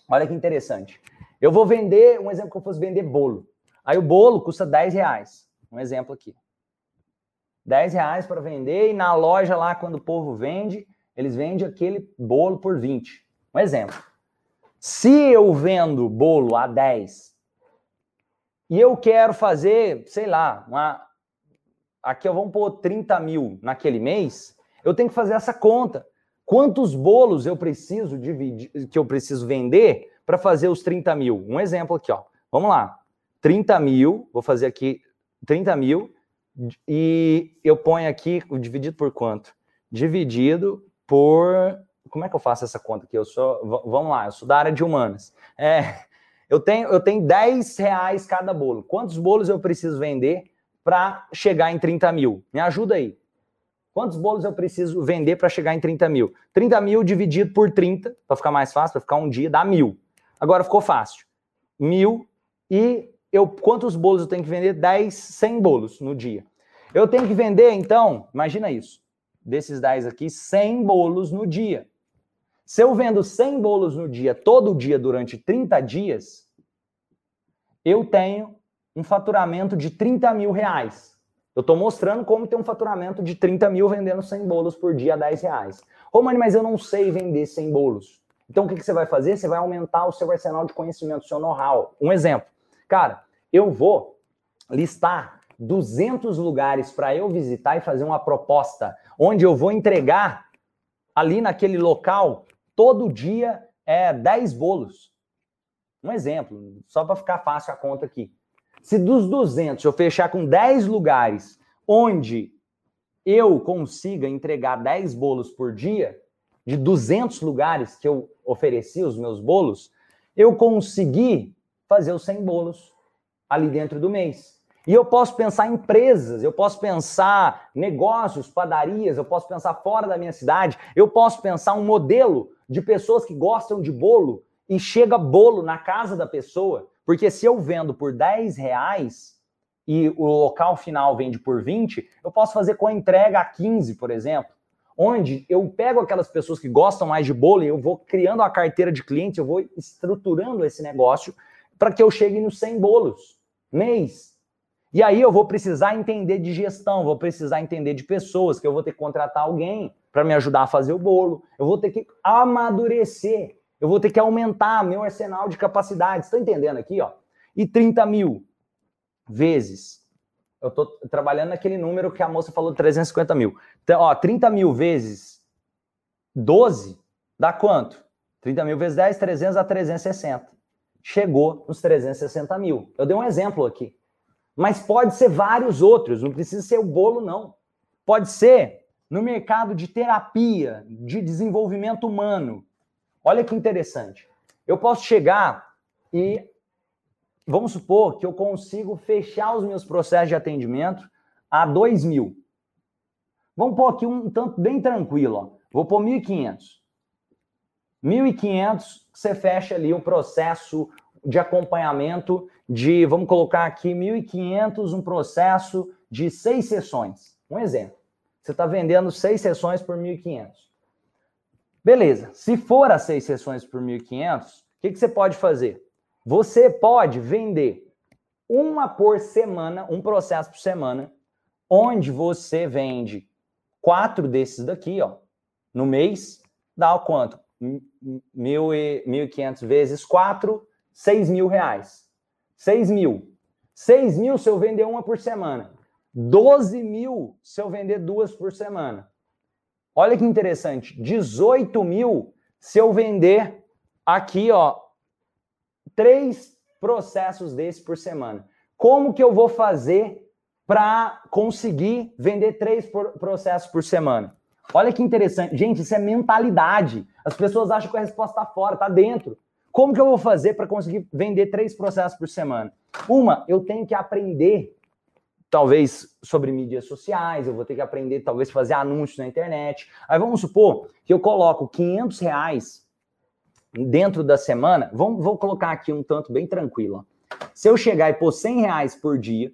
olha que interessante. Eu vou vender, um exemplo que eu fosse vender bolo. Aí o bolo custa 10 reais. Um exemplo aqui. 10 reais para vender e na loja lá, quando o povo vende, eles vendem aquele bolo por 20. Um exemplo. Se eu vendo bolo a 10 e eu quero fazer, sei lá, uma, aqui eu vou pôr 30 mil naquele mês, eu tenho que fazer essa conta. Quantos bolos eu preciso dividir, que eu preciso vender para fazer os 30 mil? Um exemplo aqui, ó. Vamos lá. 30 mil, vou fazer aqui 30 mil, e eu ponho aqui dividido por quanto? Dividido por. Como é que eu faço essa conta aqui? Eu sou. Vamos lá, eu sou da área de humanas. É, eu tenho, eu tenho 10 reais cada bolo. Quantos bolos eu preciso vender para chegar em 30 mil? Me ajuda aí. Quantos bolos eu preciso vender para chegar em 30 mil? 30 mil dividido por 30, para ficar mais fácil, para ficar um dia, dá mil. Agora ficou fácil. Mil e eu quantos bolos eu tenho que vender? 10, 100 bolos no dia. Eu tenho que vender, então, imagina isso, desses 10 aqui, 100 bolos no dia. Se eu vendo 100 bolos no dia, todo dia, durante 30 dias, eu tenho um faturamento de 30 mil reais. Eu estou mostrando como ter um faturamento de 30 mil vendendo 100 bolos por dia a 10 reais. Romani, mas eu não sei vender 100 bolos. Então o que, que você vai fazer? Você vai aumentar o seu arsenal de conhecimento, o seu know-how. Um exemplo. Cara, eu vou listar 200 lugares para eu visitar e fazer uma proposta onde eu vou entregar ali naquele local todo dia é 10 bolos. Um exemplo, só para ficar fácil a conta aqui. Se dos 200 eu fechar com 10 lugares onde eu consiga entregar 10 bolos por dia, de 200 lugares que eu ofereci os meus bolos, eu consegui fazer os 100 bolos ali dentro do mês. E eu posso pensar em empresas, eu posso pensar negócios, padarias, eu posso pensar fora da minha cidade, eu posso pensar um modelo de pessoas que gostam de bolo e chega bolo na casa da pessoa, porque se eu vendo por 10 reais e o local final vende por 20, eu posso fazer com a entrega a 15, por exemplo, onde eu pego aquelas pessoas que gostam mais de bolo e eu vou criando a carteira de clientes, eu vou estruturando esse negócio para que eu chegue nos 100 bolos mês. E aí eu vou precisar entender de gestão, vou precisar entender de pessoas, que eu vou ter que contratar alguém para me ajudar a fazer o bolo. Eu vou ter que amadurecer, eu vou ter que aumentar meu arsenal de capacidades. Estão entendendo aqui, ó? E 30 mil vezes. Eu estou trabalhando naquele número que a moça falou, 350 mil. Então, ó, 30 mil vezes 12 dá quanto? 30 mil vezes 10, 300 a 360 chegou nos 360 mil. Eu dei um exemplo aqui. Mas pode ser vários outros, não precisa ser o bolo, não. Pode ser no mercado de terapia, de desenvolvimento humano. Olha que interessante. Eu posso chegar e vamos supor que eu consigo fechar os meus processos de atendimento a 2 mil. Vamos pôr aqui um tanto bem tranquilo. Ó. Vou pôr 1.500. 1.500, você fecha ali o processo de acompanhamento de, vamos colocar aqui, 1.500, um processo de seis sessões. Um exemplo. Você está vendendo seis sessões por 1.500. Beleza. Se for as seis sessões por 1.500, o que, que você pode fazer? Você pode vender uma por semana, um processo por semana, onde você vende quatro desses daqui, ó, no mês, dá o quanto? 1.500 vezes 4, 6 mil reais. 6 mil. 6 mil se eu vender uma por semana. 12 mil se eu vender duas por semana. Olha que interessante. 18 mil se eu vender aqui, ó, três processos desse por semana. Como que eu vou fazer para conseguir vender três processos por semana? Olha que interessante. Gente, isso é mentalidade. As pessoas acham que a resposta está fora, está dentro. Como que eu vou fazer para conseguir vender três processos por semana? Uma, eu tenho que aprender, talvez, sobre mídias sociais, eu vou ter que aprender, talvez, fazer anúncios na internet. Aí vamos supor que eu coloco 500 reais dentro da semana, vamos, vou colocar aqui um tanto bem tranquilo. Se eu chegar e pôr 100 reais por dia,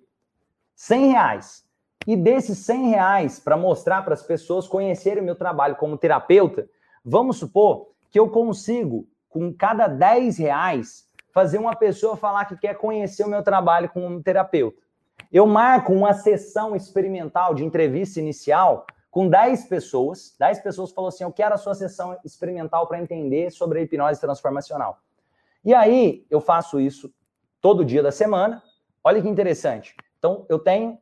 100 reais, e desses 100 reais para mostrar para as pessoas conhecerem o meu trabalho como terapeuta, vamos supor que eu consigo, com cada 10 reais, fazer uma pessoa falar que quer conhecer o meu trabalho como terapeuta. Eu marco uma sessão experimental de entrevista inicial com 10 pessoas. 10 pessoas falou assim: Eu quero a sua sessão experimental para entender sobre a hipnose transformacional. E aí eu faço isso todo dia da semana. Olha que interessante. Então, eu tenho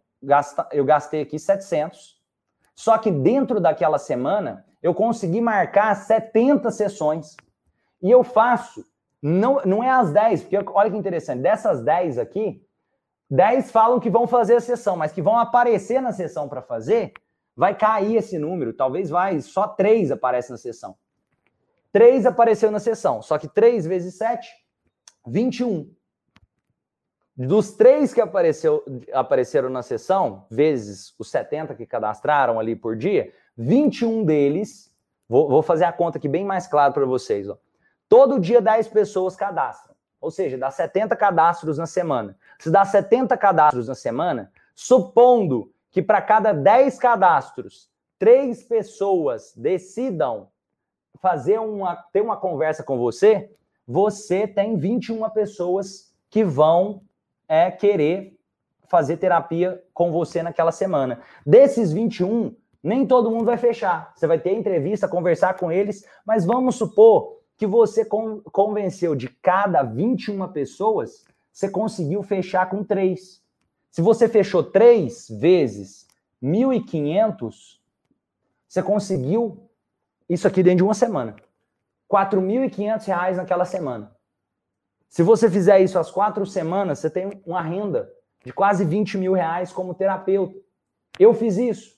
eu gastei aqui 700. Só que dentro daquela semana, eu consegui marcar 70 sessões. E eu faço, não, não é as 10, porque olha que interessante, dessas 10 aqui, 10 falam que vão fazer a sessão, mas que vão aparecer na sessão para fazer, vai cair esse número, talvez vai, só 3 aparece na sessão. 3 apareceu na sessão, só que 3 vezes 7, 21. Dos três que apareceu, apareceram na sessão, vezes os 70 que cadastraram ali por dia, 21 deles, vou, vou fazer a conta aqui bem mais claro para vocês. Ó. Todo dia 10 pessoas cadastram, ou seja, dá 70 cadastros na semana. Se dá 70 cadastros na semana, supondo que para cada 10 cadastros, três pessoas decidam fazer uma, ter uma conversa com você, você tem 21 pessoas que vão é querer fazer terapia com você naquela semana. Desses 21, nem todo mundo vai fechar. Você vai ter entrevista, conversar com eles, mas vamos supor que você convenceu de cada 21 pessoas, você conseguiu fechar com três. Se você fechou três vezes 1.500, você conseguiu isso aqui dentro de uma semana. R$ 4.500 naquela semana. Se você fizer isso às quatro semanas, você tem uma renda de quase 20 mil reais como terapeuta. Eu fiz isso.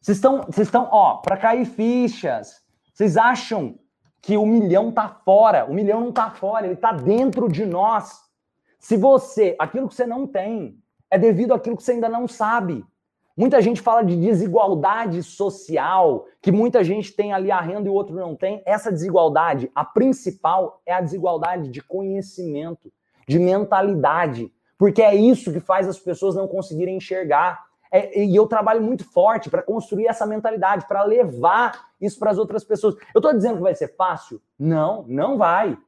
Vocês estão, vocês estão, ó, para cair fichas. Vocês acham que o milhão tá fora? O milhão não tá fora, ele tá dentro de nós. Se você, aquilo que você não tem, é devido àquilo que você ainda não sabe. Muita gente fala de desigualdade social, que muita gente tem ali a renda e o outro não tem. Essa desigualdade, a principal é a desigualdade de conhecimento, de mentalidade, porque é isso que faz as pessoas não conseguirem enxergar. É, e eu trabalho muito forte para construir essa mentalidade, para levar isso para as outras pessoas. Eu estou dizendo que vai ser fácil? Não, não vai.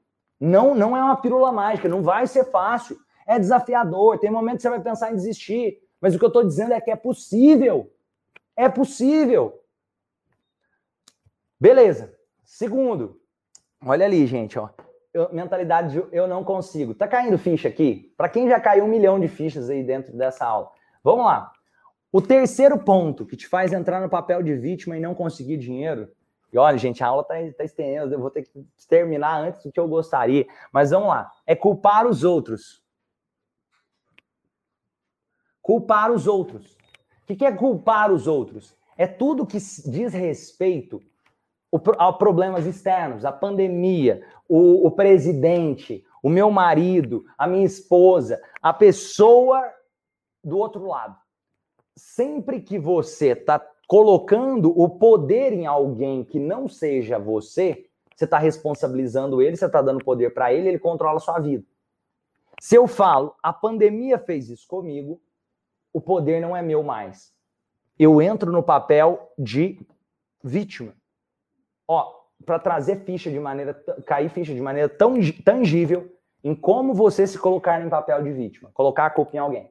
Não, não é uma pílula mágica, não vai ser fácil. É desafiador, tem momentos que você vai pensar em desistir. Mas o que eu estou dizendo é que é possível. É possível. Beleza. Segundo, olha ali, gente, ó. Eu, mentalidade de eu não consigo. Tá caindo ficha aqui? Para quem já caiu um milhão de fichas aí dentro dessa aula. Vamos lá. O terceiro ponto que te faz entrar no papel de vítima e não conseguir dinheiro. E olha, gente, a aula tá, tá estendendo, eu vou ter que terminar antes do que eu gostaria. Mas vamos lá. É culpar os outros. Culpar os outros. O que é culpar os outros? É tudo que diz respeito a problemas externos, a pandemia, o, o presidente, o meu marido, a minha esposa, a pessoa do outro lado. Sempre que você está colocando o poder em alguém que não seja você, você está responsabilizando ele, você está dando poder para ele, ele controla a sua vida. Se eu falo, a pandemia fez isso comigo, o poder não é meu mais. Eu entro no papel de vítima. Ó, para trazer ficha de maneira, cair ficha de maneira tão tangível em como você se colocar em papel de vítima, colocar a culpa em alguém.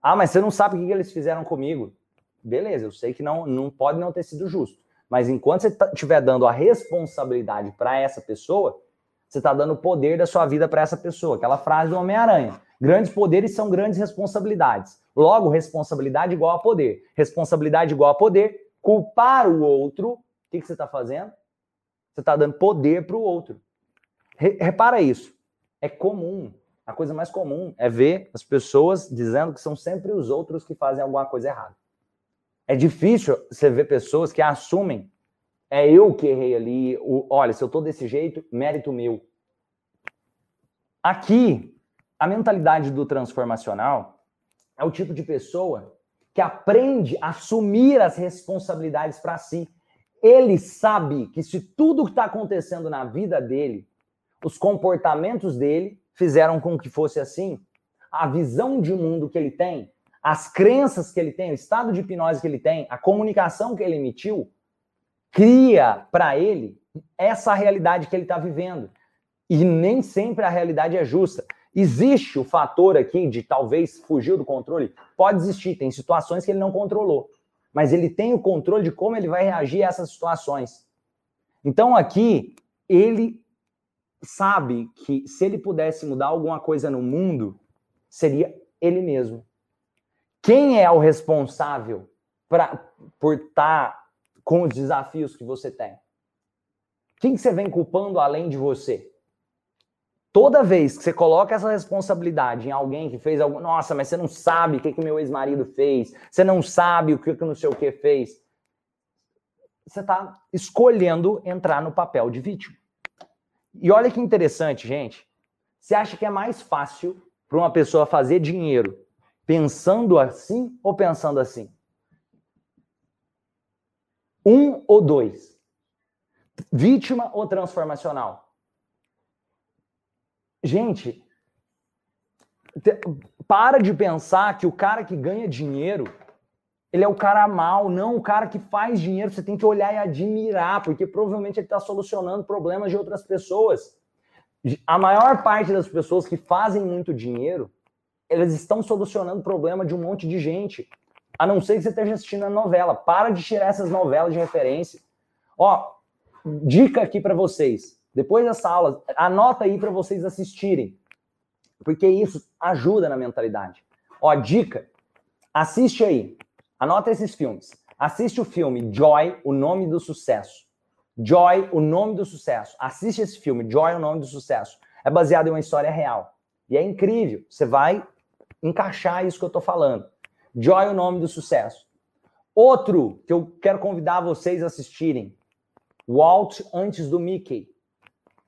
Ah, mas você não sabe o que eles fizeram comigo. Beleza, eu sei que não, não pode não ter sido justo. Mas enquanto você estiver dando a responsabilidade para essa pessoa, você está dando o poder da sua vida para essa pessoa. Aquela frase do Homem-Aranha. Grandes poderes são grandes responsabilidades. Logo, responsabilidade igual a poder. Responsabilidade igual a poder. Culpar o outro. O que, que você está fazendo? Você está dando poder para o outro. Re repara isso. É comum. A coisa mais comum é ver as pessoas dizendo que são sempre os outros que fazem alguma coisa errada. É difícil você ver pessoas que assumem é eu que errei ali. O, olha, se eu tô desse jeito, mérito meu. Aqui, a mentalidade do transformacional é o tipo de pessoa que aprende a assumir as responsabilidades para si. Ele sabe que se tudo que está acontecendo na vida dele, os comportamentos dele fizeram com que fosse assim, a visão de mundo que ele tem, as crenças que ele tem, o estado de hipnose que ele tem, a comunicação que ele emitiu, cria para ele essa realidade que ele está vivendo. E nem sempre a realidade é justa. Existe o fator aqui de talvez fugiu do controle? Pode existir, tem situações que ele não controlou. Mas ele tem o controle de como ele vai reagir a essas situações. Então aqui, ele sabe que se ele pudesse mudar alguma coisa no mundo, seria ele mesmo. Quem é o responsável pra, por estar tá com os desafios que você tem? Quem que você vem culpando além de você? Toda vez que você coloca essa responsabilidade em alguém que fez algo, nossa, mas você não sabe o que que meu ex-marido fez, você não sabe o que que não sei o que fez, você está escolhendo entrar no papel de vítima. E olha que interessante, gente. Você acha que é mais fácil para uma pessoa fazer dinheiro pensando assim ou pensando assim? Um ou dois? Vítima ou transformacional? Gente, para de pensar que o cara que ganha dinheiro, ele é o cara mal, não o cara que faz dinheiro. Você tem que olhar e admirar, porque provavelmente ele está solucionando problemas de outras pessoas. A maior parte das pessoas que fazem muito dinheiro, elas estão solucionando problema de um monte de gente. A não ser que você esteja assistindo a novela. Para de tirar essas novelas de referência. Ó, dica aqui para vocês. Depois dessa aula, anota aí para vocês assistirem, porque isso ajuda na mentalidade. Ó, dica, assiste aí, anota esses filmes. Assiste o filme Joy, o nome do sucesso. Joy, o nome do sucesso. Assiste esse filme, Joy, o nome do sucesso. É baseado em uma história real. E é incrível. Você vai encaixar isso que eu tô falando. Joy, o nome do sucesso. Outro que eu quero convidar vocês a assistirem: Walt antes do Mickey.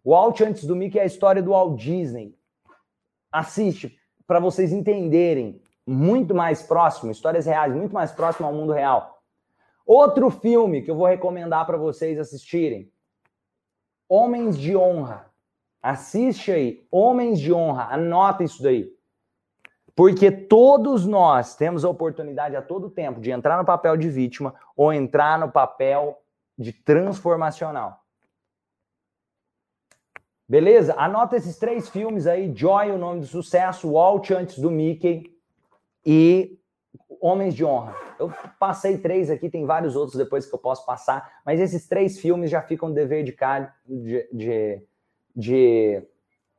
Walt antes do Mickey é a história do Walt Disney. Assiste para vocês entenderem muito mais próximo, histórias reais, muito mais próximo ao mundo real. Outro filme que eu vou recomendar para vocês assistirem: Homens de Honra. Assiste aí, Homens de Honra, anota isso daí. Porque todos nós temos a oportunidade a todo tempo de entrar no papel de vítima ou entrar no papel de transformacional. Beleza? Anota esses três filmes aí: Joy, o nome do sucesso, Walt antes do Mickey e Homens de Honra. Eu passei três aqui, tem vários outros depois que eu posso passar, mas esses três filmes já ficam dever de cara de, de, de...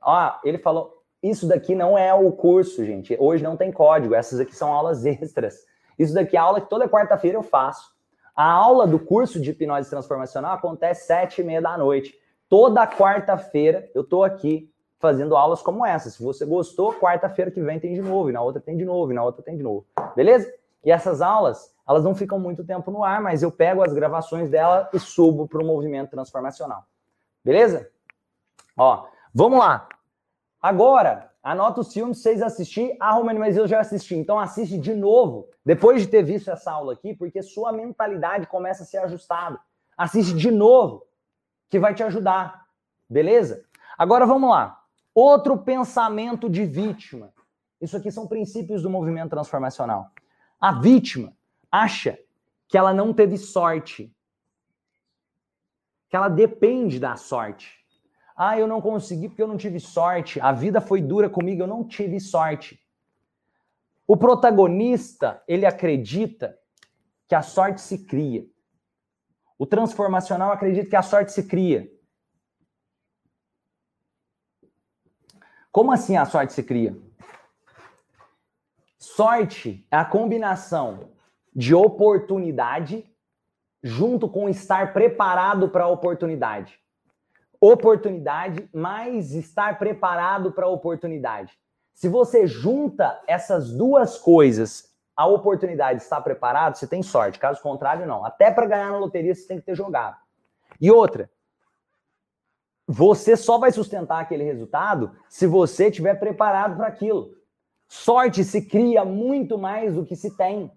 Ah, ele falou, isso daqui não é o curso, gente. Hoje não tem código, essas aqui são aulas extras. Isso daqui é aula que toda quarta-feira eu faço. A aula do curso de hipnose transformacional acontece sete e meia da noite. Toda quarta-feira eu tô aqui fazendo aulas como essa. Se você gostou, quarta-feira que vem tem de novo, e na outra tem de novo, e na outra tem de novo. Beleza? E essas aulas, elas não ficam muito tempo no ar, mas eu pego as gravações dela e subo para o movimento transformacional. Beleza? Ó, vamos lá. Agora, anota os filmes vocês assistir. Ah, Romano, mas eu já assisti. Então assiste de novo, depois de ter visto essa aula aqui, porque sua mentalidade começa a ser ajustada. Assiste de novo, que vai te ajudar. Beleza? Agora vamos lá. Outro pensamento de vítima. Isso aqui são princípios do movimento transformacional. A vítima acha que ela não teve sorte, que ela depende da sorte. Ah, eu não consegui porque eu não tive sorte. A vida foi dura comigo, eu não tive sorte. O protagonista, ele acredita que a sorte se cria. O transformacional acredita que a sorte se cria. Como assim a sorte se cria? Sorte é a combinação de oportunidade junto com estar preparado para a oportunidade. Oportunidade mais estar preparado para a oportunidade. Se você junta essas duas coisas, a oportunidade está preparado, você tem sorte. Caso contrário, não. Até para ganhar na loteria, você tem que ter jogado. E outra, você só vai sustentar aquele resultado se você estiver preparado para aquilo. Sorte se cria muito mais do que se tem.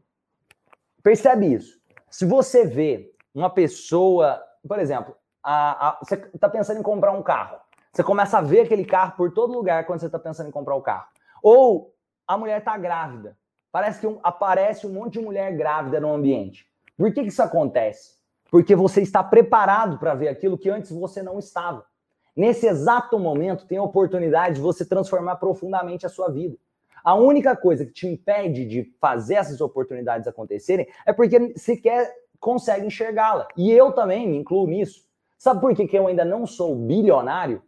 Percebe isso? Se você vê uma pessoa, por exemplo, a, a, você está pensando em comprar um carro. Você começa a ver aquele carro por todo lugar quando você está pensando em comprar o carro. Ou a mulher está grávida. Parece que um, aparece um monte de mulher grávida no ambiente. Por que, que isso acontece? Porque você está preparado para ver aquilo que antes você não estava. Nesse exato momento, tem a oportunidade de você transformar profundamente a sua vida. A única coisa que te impede de fazer essas oportunidades acontecerem é porque sequer consegue enxergá-la. E eu também me incluo nisso. Sabe por que, que eu ainda não sou bilionário?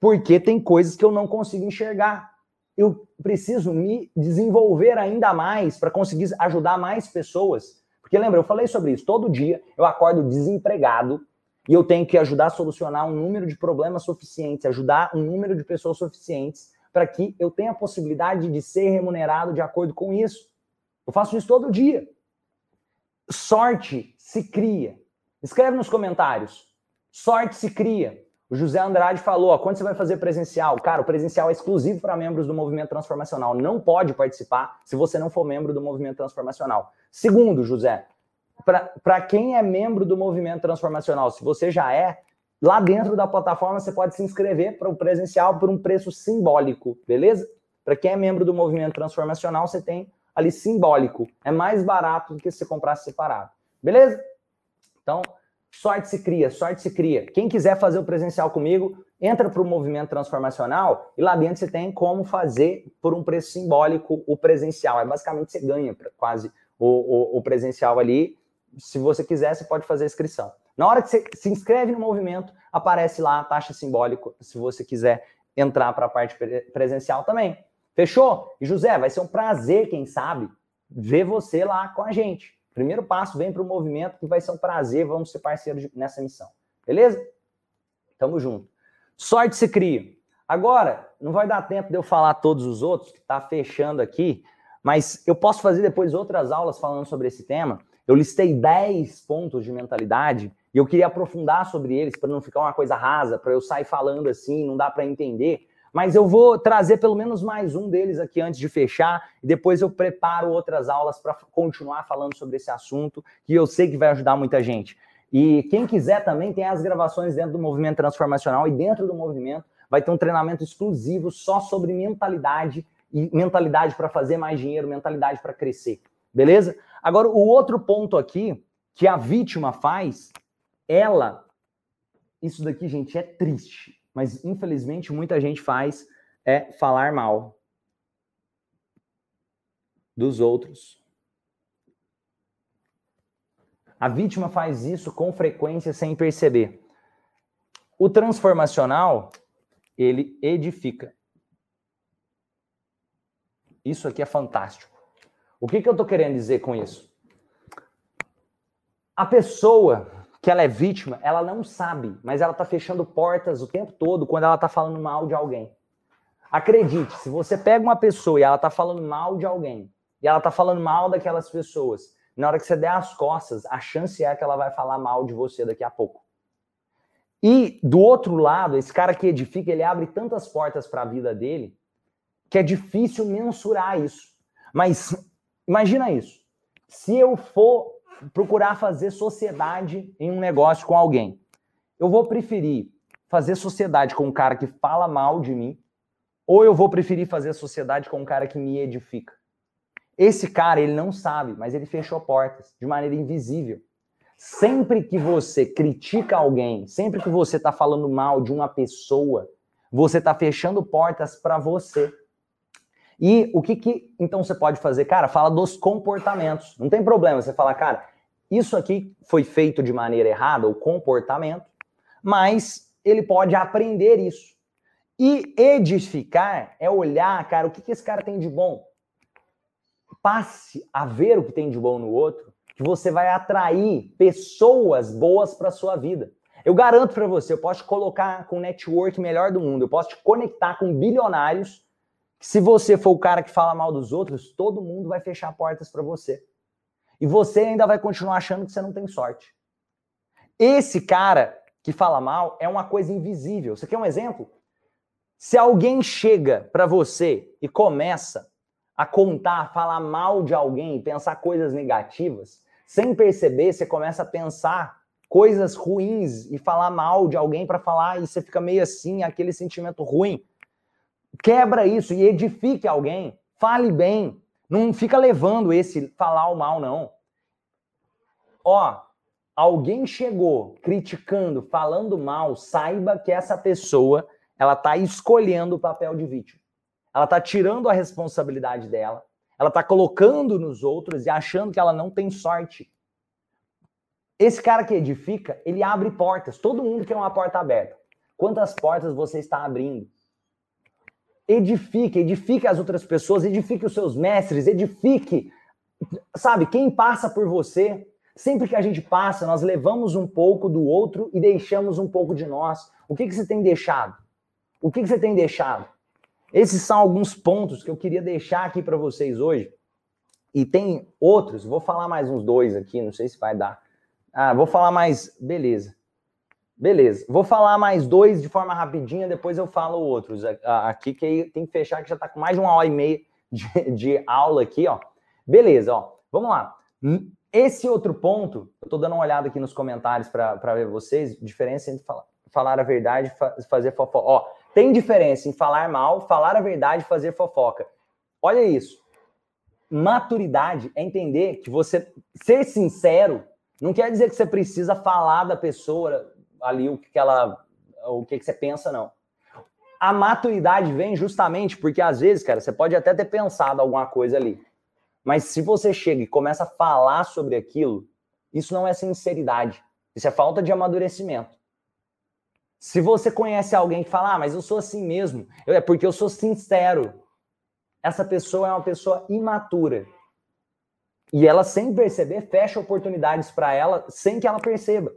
Porque tem coisas que eu não consigo enxergar. Eu preciso me desenvolver ainda mais para conseguir ajudar mais pessoas. Porque lembra, eu falei sobre isso. Todo dia eu acordo desempregado e eu tenho que ajudar a solucionar um número de problemas suficientes, ajudar um número de pessoas suficientes para que eu tenha a possibilidade de ser remunerado de acordo com isso. Eu faço isso todo dia. Sorte se cria. Escreve nos comentários. Sorte se cria. O José Andrade falou: ó, quando você vai fazer presencial? Cara, o presencial é exclusivo para membros do movimento transformacional. Não pode participar se você não for membro do movimento transformacional. Segundo, José, para quem é membro do movimento transformacional, se você já é, lá dentro da plataforma você pode se inscrever para o presencial por um preço simbólico, beleza? Para quem é membro do movimento transformacional, você tem ali simbólico. É mais barato do que se comprasse separado. Beleza? Então, sorte se cria, sorte se cria. Quem quiser fazer o presencial comigo, entra para o movimento transformacional e lá dentro você tem como fazer por um preço simbólico o presencial. É basicamente você ganha quase o, o, o presencial ali se você quiser, você pode fazer a inscrição. Na hora que você se inscreve no movimento, aparece lá a taxa simbólica, se você quiser entrar para a parte presencial também. Fechou? E José, vai ser um prazer, quem sabe, ver você lá com a gente. Primeiro passo, vem para o movimento, que vai ser um prazer, vamos ser parceiros nessa missão. Beleza? Tamo junto. Sorte se cria. Agora, não vai dar tempo de eu falar todos os outros, que está fechando aqui, mas eu posso fazer depois outras aulas falando sobre esse tema. Eu listei 10 pontos de mentalidade e eu queria aprofundar sobre eles para não ficar uma coisa rasa, para eu sair falando assim, não dá para entender. Mas eu vou trazer pelo menos mais um deles aqui antes de fechar, e depois eu preparo outras aulas para continuar falando sobre esse assunto, que eu sei que vai ajudar muita gente. E quem quiser também tem as gravações dentro do movimento transformacional e dentro do movimento vai ter um treinamento exclusivo só sobre mentalidade e mentalidade para fazer mais dinheiro, mentalidade para crescer. Beleza? Agora, o outro ponto aqui que a vítima faz, ela. Isso daqui, gente, é triste, mas infelizmente muita gente faz é falar mal dos outros. A vítima faz isso com frequência sem perceber. O transformacional, ele edifica. Isso aqui é fantástico. O que, que eu estou querendo dizer com isso? A pessoa que ela é vítima, ela não sabe, mas ela está fechando portas o tempo todo quando ela está falando mal de alguém. Acredite, se você pega uma pessoa e ela está falando mal de alguém, e ela está falando mal daquelas pessoas, na hora que você der as costas, a chance é que ela vai falar mal de você daqui a pouco. E do outro lado, esse cara que edifica, ele abre tantas portas para a vida dele que é difícil mensurar isso. Mas imagina isso. Se eu for procurar fazer sociedade em um negócio com alguém, eu vou preferir fazer sociedade com um cara que fala mal de mim, ou eu vou preferir fazer sociedade com um cara que me edifica. Esse cara, ele não sabe, mas ele fechou portas de maneira invisível. Sempre que você critica alguém, sempre que você está falando mal de uma pessoa, você está fechando portas para você. E o que, que então você pode fazer? Cara, fala dos comportamentos. Não tem problema você falar, cara, isso aqui foi feito de maneira errada, o comportamento, mas ele pode aprender isso. E edificar é olhar, cara, o que, que esse cara tem de bom passe a ver o que tem de bom no outro, que você vai atrair pessoas boas para sua vida. Eu garanto para você, eu posso te colocar com o network melhor do mundo, eu posso te conectar com bilionários. Se você for o cara que fala mal dos outros, todo mundo vai fechar portas para você. E você ainda vai continuar achando que você não tem sorte. Esse cara que fala mal é uma coisa invisível. Você quer um exemplo? Se alguém chega para você e começa a contar, a falar mal de alguém, pensar coisas negativas, sem perceber, você começa a pensar coisas ruins e falar mal de alguém para falar e você fica meio assim, aquele sentimento ruim. Quebra isso e edifique alguém, fale bem, não fica levando esse falar o mal não. Ó, alguém chegou criticando, falando mal, saiba que essa pessoa, ela tá escolhendo o papel de vítima. Ela está tirando a responsabilidade dela, ela está colocando nos outros e achando que ela não tem sorte. Esse cara que edifica, ele abre portas. Todo mundo quer uma porta aberta. Quantas portas você está abrindo? Edifique, edifique as outras pessoas, edifique os seus mestres, edifique, sabe, quem passa por você. Sempre que a gente passa, nós levamos um pouco do outro e deixamos um pouco de nós. O que, que você tem deixado? O que, que você tem deixado? Esses são alguns pontos que eu queria deixar aqui para vocês hoje. E tem outros, vou falar mais uns dois aqui, não sei se vai dar. Ah, vou falar mais. Beleza. Beleza. Vou falar mais dois de forma rapidinha, depois eu falo outros aqui, que tem que fechar, que já está com mais de uma hora e meia de, de aula aqui, ó. Beleza, ó. Vamos lá. Esse outro ponto, eu estou dando uma olhada aqui nos comentários para ver vocês, diferença entre falar, falar a verdade e fazer fofoca. Ó, tem diferença em falar mal, falar a verdade e fazer fofoca. Olha isso. Maturidade é entender que você ser sincero não quer dizer que você precisa falar da pessoa ali o que ela o que, que você pensa não. A maturidade vem justamente porque às vezes, cara, você pode até ter pensado alguma coisa ali. Mas se você chega e começa a falar sobre aquilo, isso não é sinceridade. Isso é falta de amadurecimento. Se você conhece alguém que fala, ah, mas eu sou assim mesmo, é porque eu sou sincero. Essa pessoa é uma pessoa imatura. E ela, sem perceber, fecha oportunidades para ela sem que ela perceba.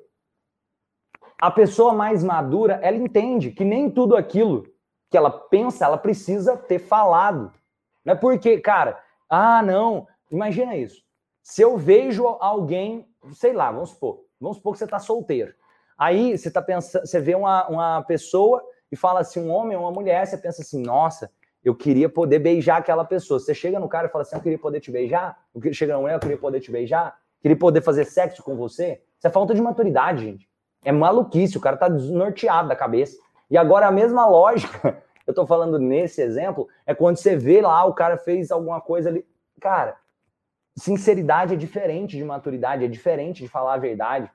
A pessoa mais madura, ela entende que nem tudo aquilo que ela pensa, ela precisa ter falado. Não é porque, cara, ah, não, imagina isso. Se eu vejo alguém, sei lá, vamos supor, vamos supor que você está solteiro. Aí você tá pensando, você vê uma, uma pessoa e fala assim, um homem ou uma mulher, você pensa assim, nossa, eu queria poder beijar aquela pessoa. Você chega no cara e fala assim, eu queria poder te beijar. Chega na mulher, eu queria poder te beijar. Queria poder fazer sexo com você. Isso é falta de maturidade, gente. É maluquice, o cara tá desnorteado da cabeça. E agora a mesma lógica, eu tô falando nesse exemplo, é quando você vê lá o cara fez alguma coisa ali. Cara, sinceridade é diferente de maturidade, é diferente de falar a verdade.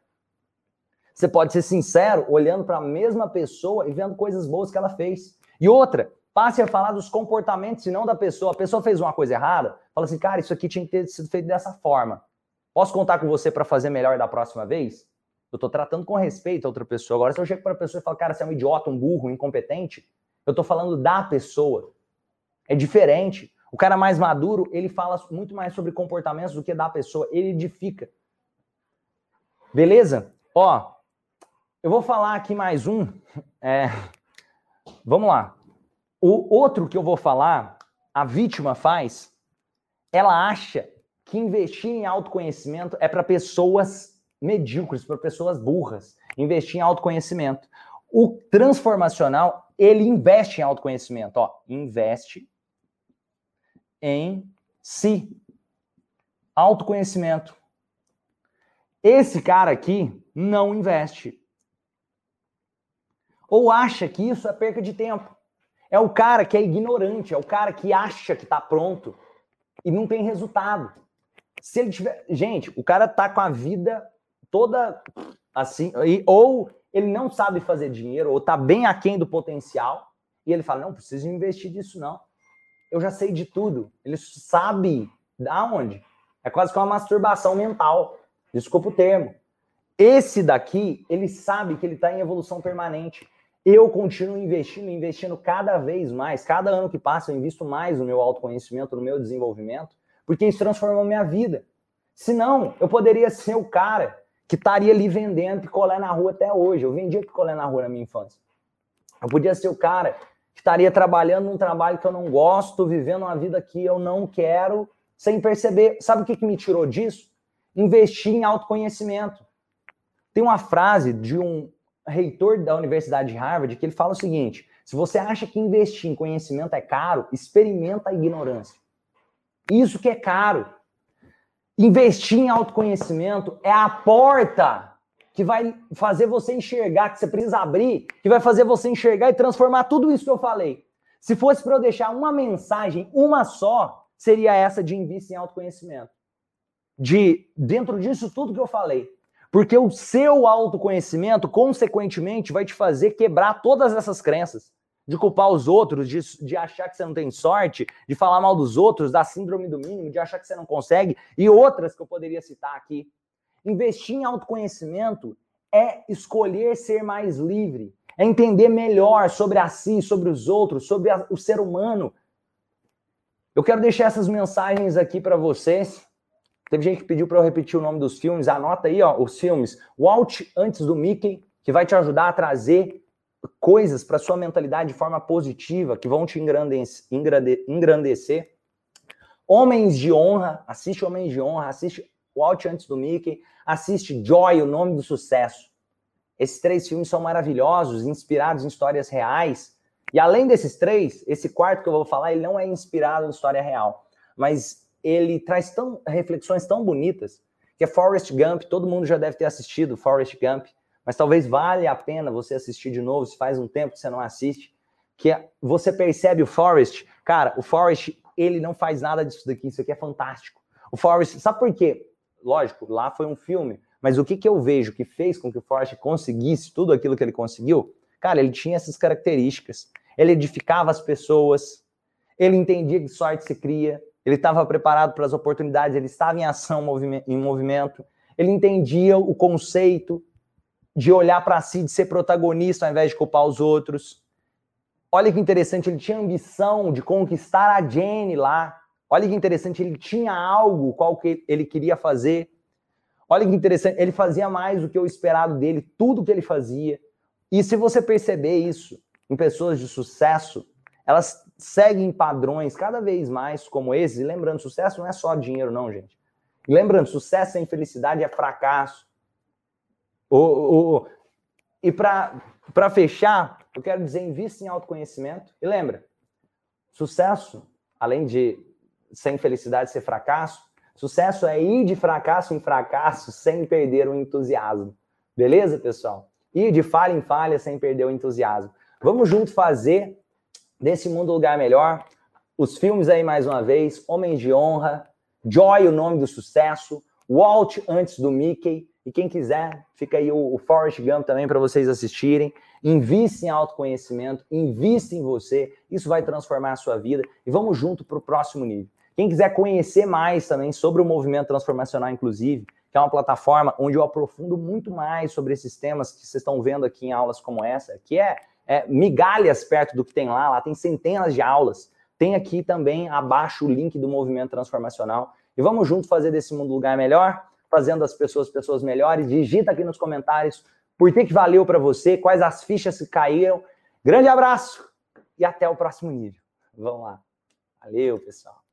Você pode ser sincero olhando para a mesma pessoa e vendo coisas boas que ela fez. E outra, passe a falar dos comportamentos e não da pessoa. A pessoa fez uma coisa errada, fala assim, cara, isso aqui tinha que ter sido feito dessa forma. Posso contar com você para fazer melhor da próxima vez? Eu estou tratando com respeito a outra pessoa. Agora, se eu chego para a pessoa e falo, cara, você é um idiota, um burro, um incompetente, eu estou falando da pessoa. É diferente. O cara mais maduro, ele fala muito mais sobre comportamentos do que da pessoa. Ele edifica. Beleza? Ó, eu vou falar aqui mais um. É, vamos lá. O outro que eu vou falar, a vítima faz, ela acha que investir em autoconhecimento é para pessoas medíocres, para pessoas burras. Investir em autoconhecimento. O transformacional, ele investe em autoconhecimento, ó, investe em si. Autoconhecimento. Esse cara aqui não investe ou acha que isso é perca de tempo. É o cara que é ignorante, é o cara que acha que está pronto e não tem resultado. Se ele tiver. Gente, o cara tá com a vida toda assim, ou ele não sabe fazer dinheiro, ou tá bem aquém do potencial, e ele fala: não preciso investir nisso, não. Eu já sei de tudo. Ele sabe da onde. É quase que uma masturbação mental. Desculpa o termo. Esse daqui, ele sabe que ele está em evolução permanente. Eu continuo investindo, investindo cada vez mais. Cada ano que passa, eu invisto mais no meu autoconhecimento, no meu desenvolvimento, porque isso transformou minha vida. Senão, eu poderia ser o cara que estaria ali vendendo picolé na rua até hoje. Eu vendia picolé na rua na minha infância. Eu podia ser o cara que estaria trabalhando num trabalho que eu não gosto, vivendo uma vida que eu não quero, sem perceber. Sabe o que, que me tirou disso? Investir em autoconhecimento. Tem uma frase de um reitor da Universidade de Harvard que ele fala o seguinte: se você acha que investir em conhecimento é caro, experimenta a ignorância. Isso que é caro. Investir em autoconhecimento é a porta que vai fazer você enxergar, que você precisa abrir, que vai fazer você enxergar e transformar tudo isso que eu falei. Se fosse para eu deixar uma mensagem, uma só, seria essa de investir em autoconhecimento. De, dentro disso tudo que eu falei, porque o seu autoconhecimento, consequentemente, vai te fazer quebrar todas essas crenças. De culpar os outros, de, de achar que você não tem sorte, de falar mal dos outros, da síndrome do mínimo, de achar que você não consegue, e outras que eu poderia citar aqui. Investir em autoconhecimento é escolher ser mais livre, é entender melhor sobre a si, sobre os outros, sobre a, o ser humano. Eu quero deixar essas mensagens aqui para vocês. Teve gente que pediu para eu repetir o nome dos filmes. Anota aí, ó, os filmes. Walt antes do Mickey, que vai te ajudar a trazer coisas para sua mentalidade de forma positiva, que vão te engrandecer. Homens de honra, assiste Homens de Honra, assiste Walt antes do Mickey, assiste Joy, o nome do sucesso. Esses três filmes são maravilhosos, inspirados em histórias reais. E além desses três, esse quarto que eu vou falar, ele não é inspirado em história real, mas ele traz tão, reflexões tão bonitas que é Forrest Gump, todo mundo já deve ter assistido Forrest Gump, mas talvez valha a pena você assistir de novo, se faz um tempo que você não assiste, que é, você percebe o Forrest, cara, o Forrest, ele não faz nada disso daqui, isso aqui é fantástico. O Forrest, sabe por quê? Lógico, lá foi um filme, mas o que, que eu vejo que fez com que o Forrest conseguisse tudo aquilo que ele conseguiu? Cara, ele tinha essas características. Ele edificava as pessoas, ele entendia que sorte se cria, ele estava preparado para as oportunidades, ele estava em ação, em movimento, ele entendia o conceito de olhar para si, de ser protagonista ao invés de culpar os outros. Olha que interessante, ele tinha ambição de conquistar a Jenny lá. Olha que interessante, ele tinha algo qual que ele queria fazer. Olha que interessante, ele fazia mais do que o esperado dele, tudo que ele fazia. E se você perceber isso em pessoas de sucesso, elas seguem padrões cada vez mais como esses. E lembrando, sucesso não é só dinheiro, não, gente. Lembrando, sucesso sem felicidade é fracasso. O, o, e para fechar, eu quero dizer, invista em autoconhecimento. E lembra, sucesso, além de sem felicidade ser fracasso, sucesso é ir de fracasso em fracasso sem perder o entusiasmo. Beleza, pessoal? Ir de falha em falha sem perder o entusiasmo. Vamos junto fazer desse mundo um lugar melhor. Os filmes aí mais uma vez, Homens de Honra, Joy, o nome do sucesso, Walt antes do Mickey. E quem quiser, fica aí o, o Forrest Gump também para vocês assistirem. Invista em autoconhecimento, invista em você. Isso vai transformar a sua vida. E vamos junto para o próximo nível. Quem quiser conhecer mais também sobre o movimento transformacional, inclusive, que é uma plataforma onde eu aprofundo muito mais sobre esses temas que vocês estão vendo aqui em aulas como essa, que é, é migalhas perto do que tem lá. Lá tem centenas de aulas. Tem aqui também abaixo o link do movimento transformacional. E vamos junto fazer desse mundo um lugar melhor, fazendo as pessoas pessoas melhores. Digita aqui nos comentários por que, que valeu para você, quais as fichas que caíram. Grande abraço e até o próximo nível. Vamos lá. Valeu, pessoal.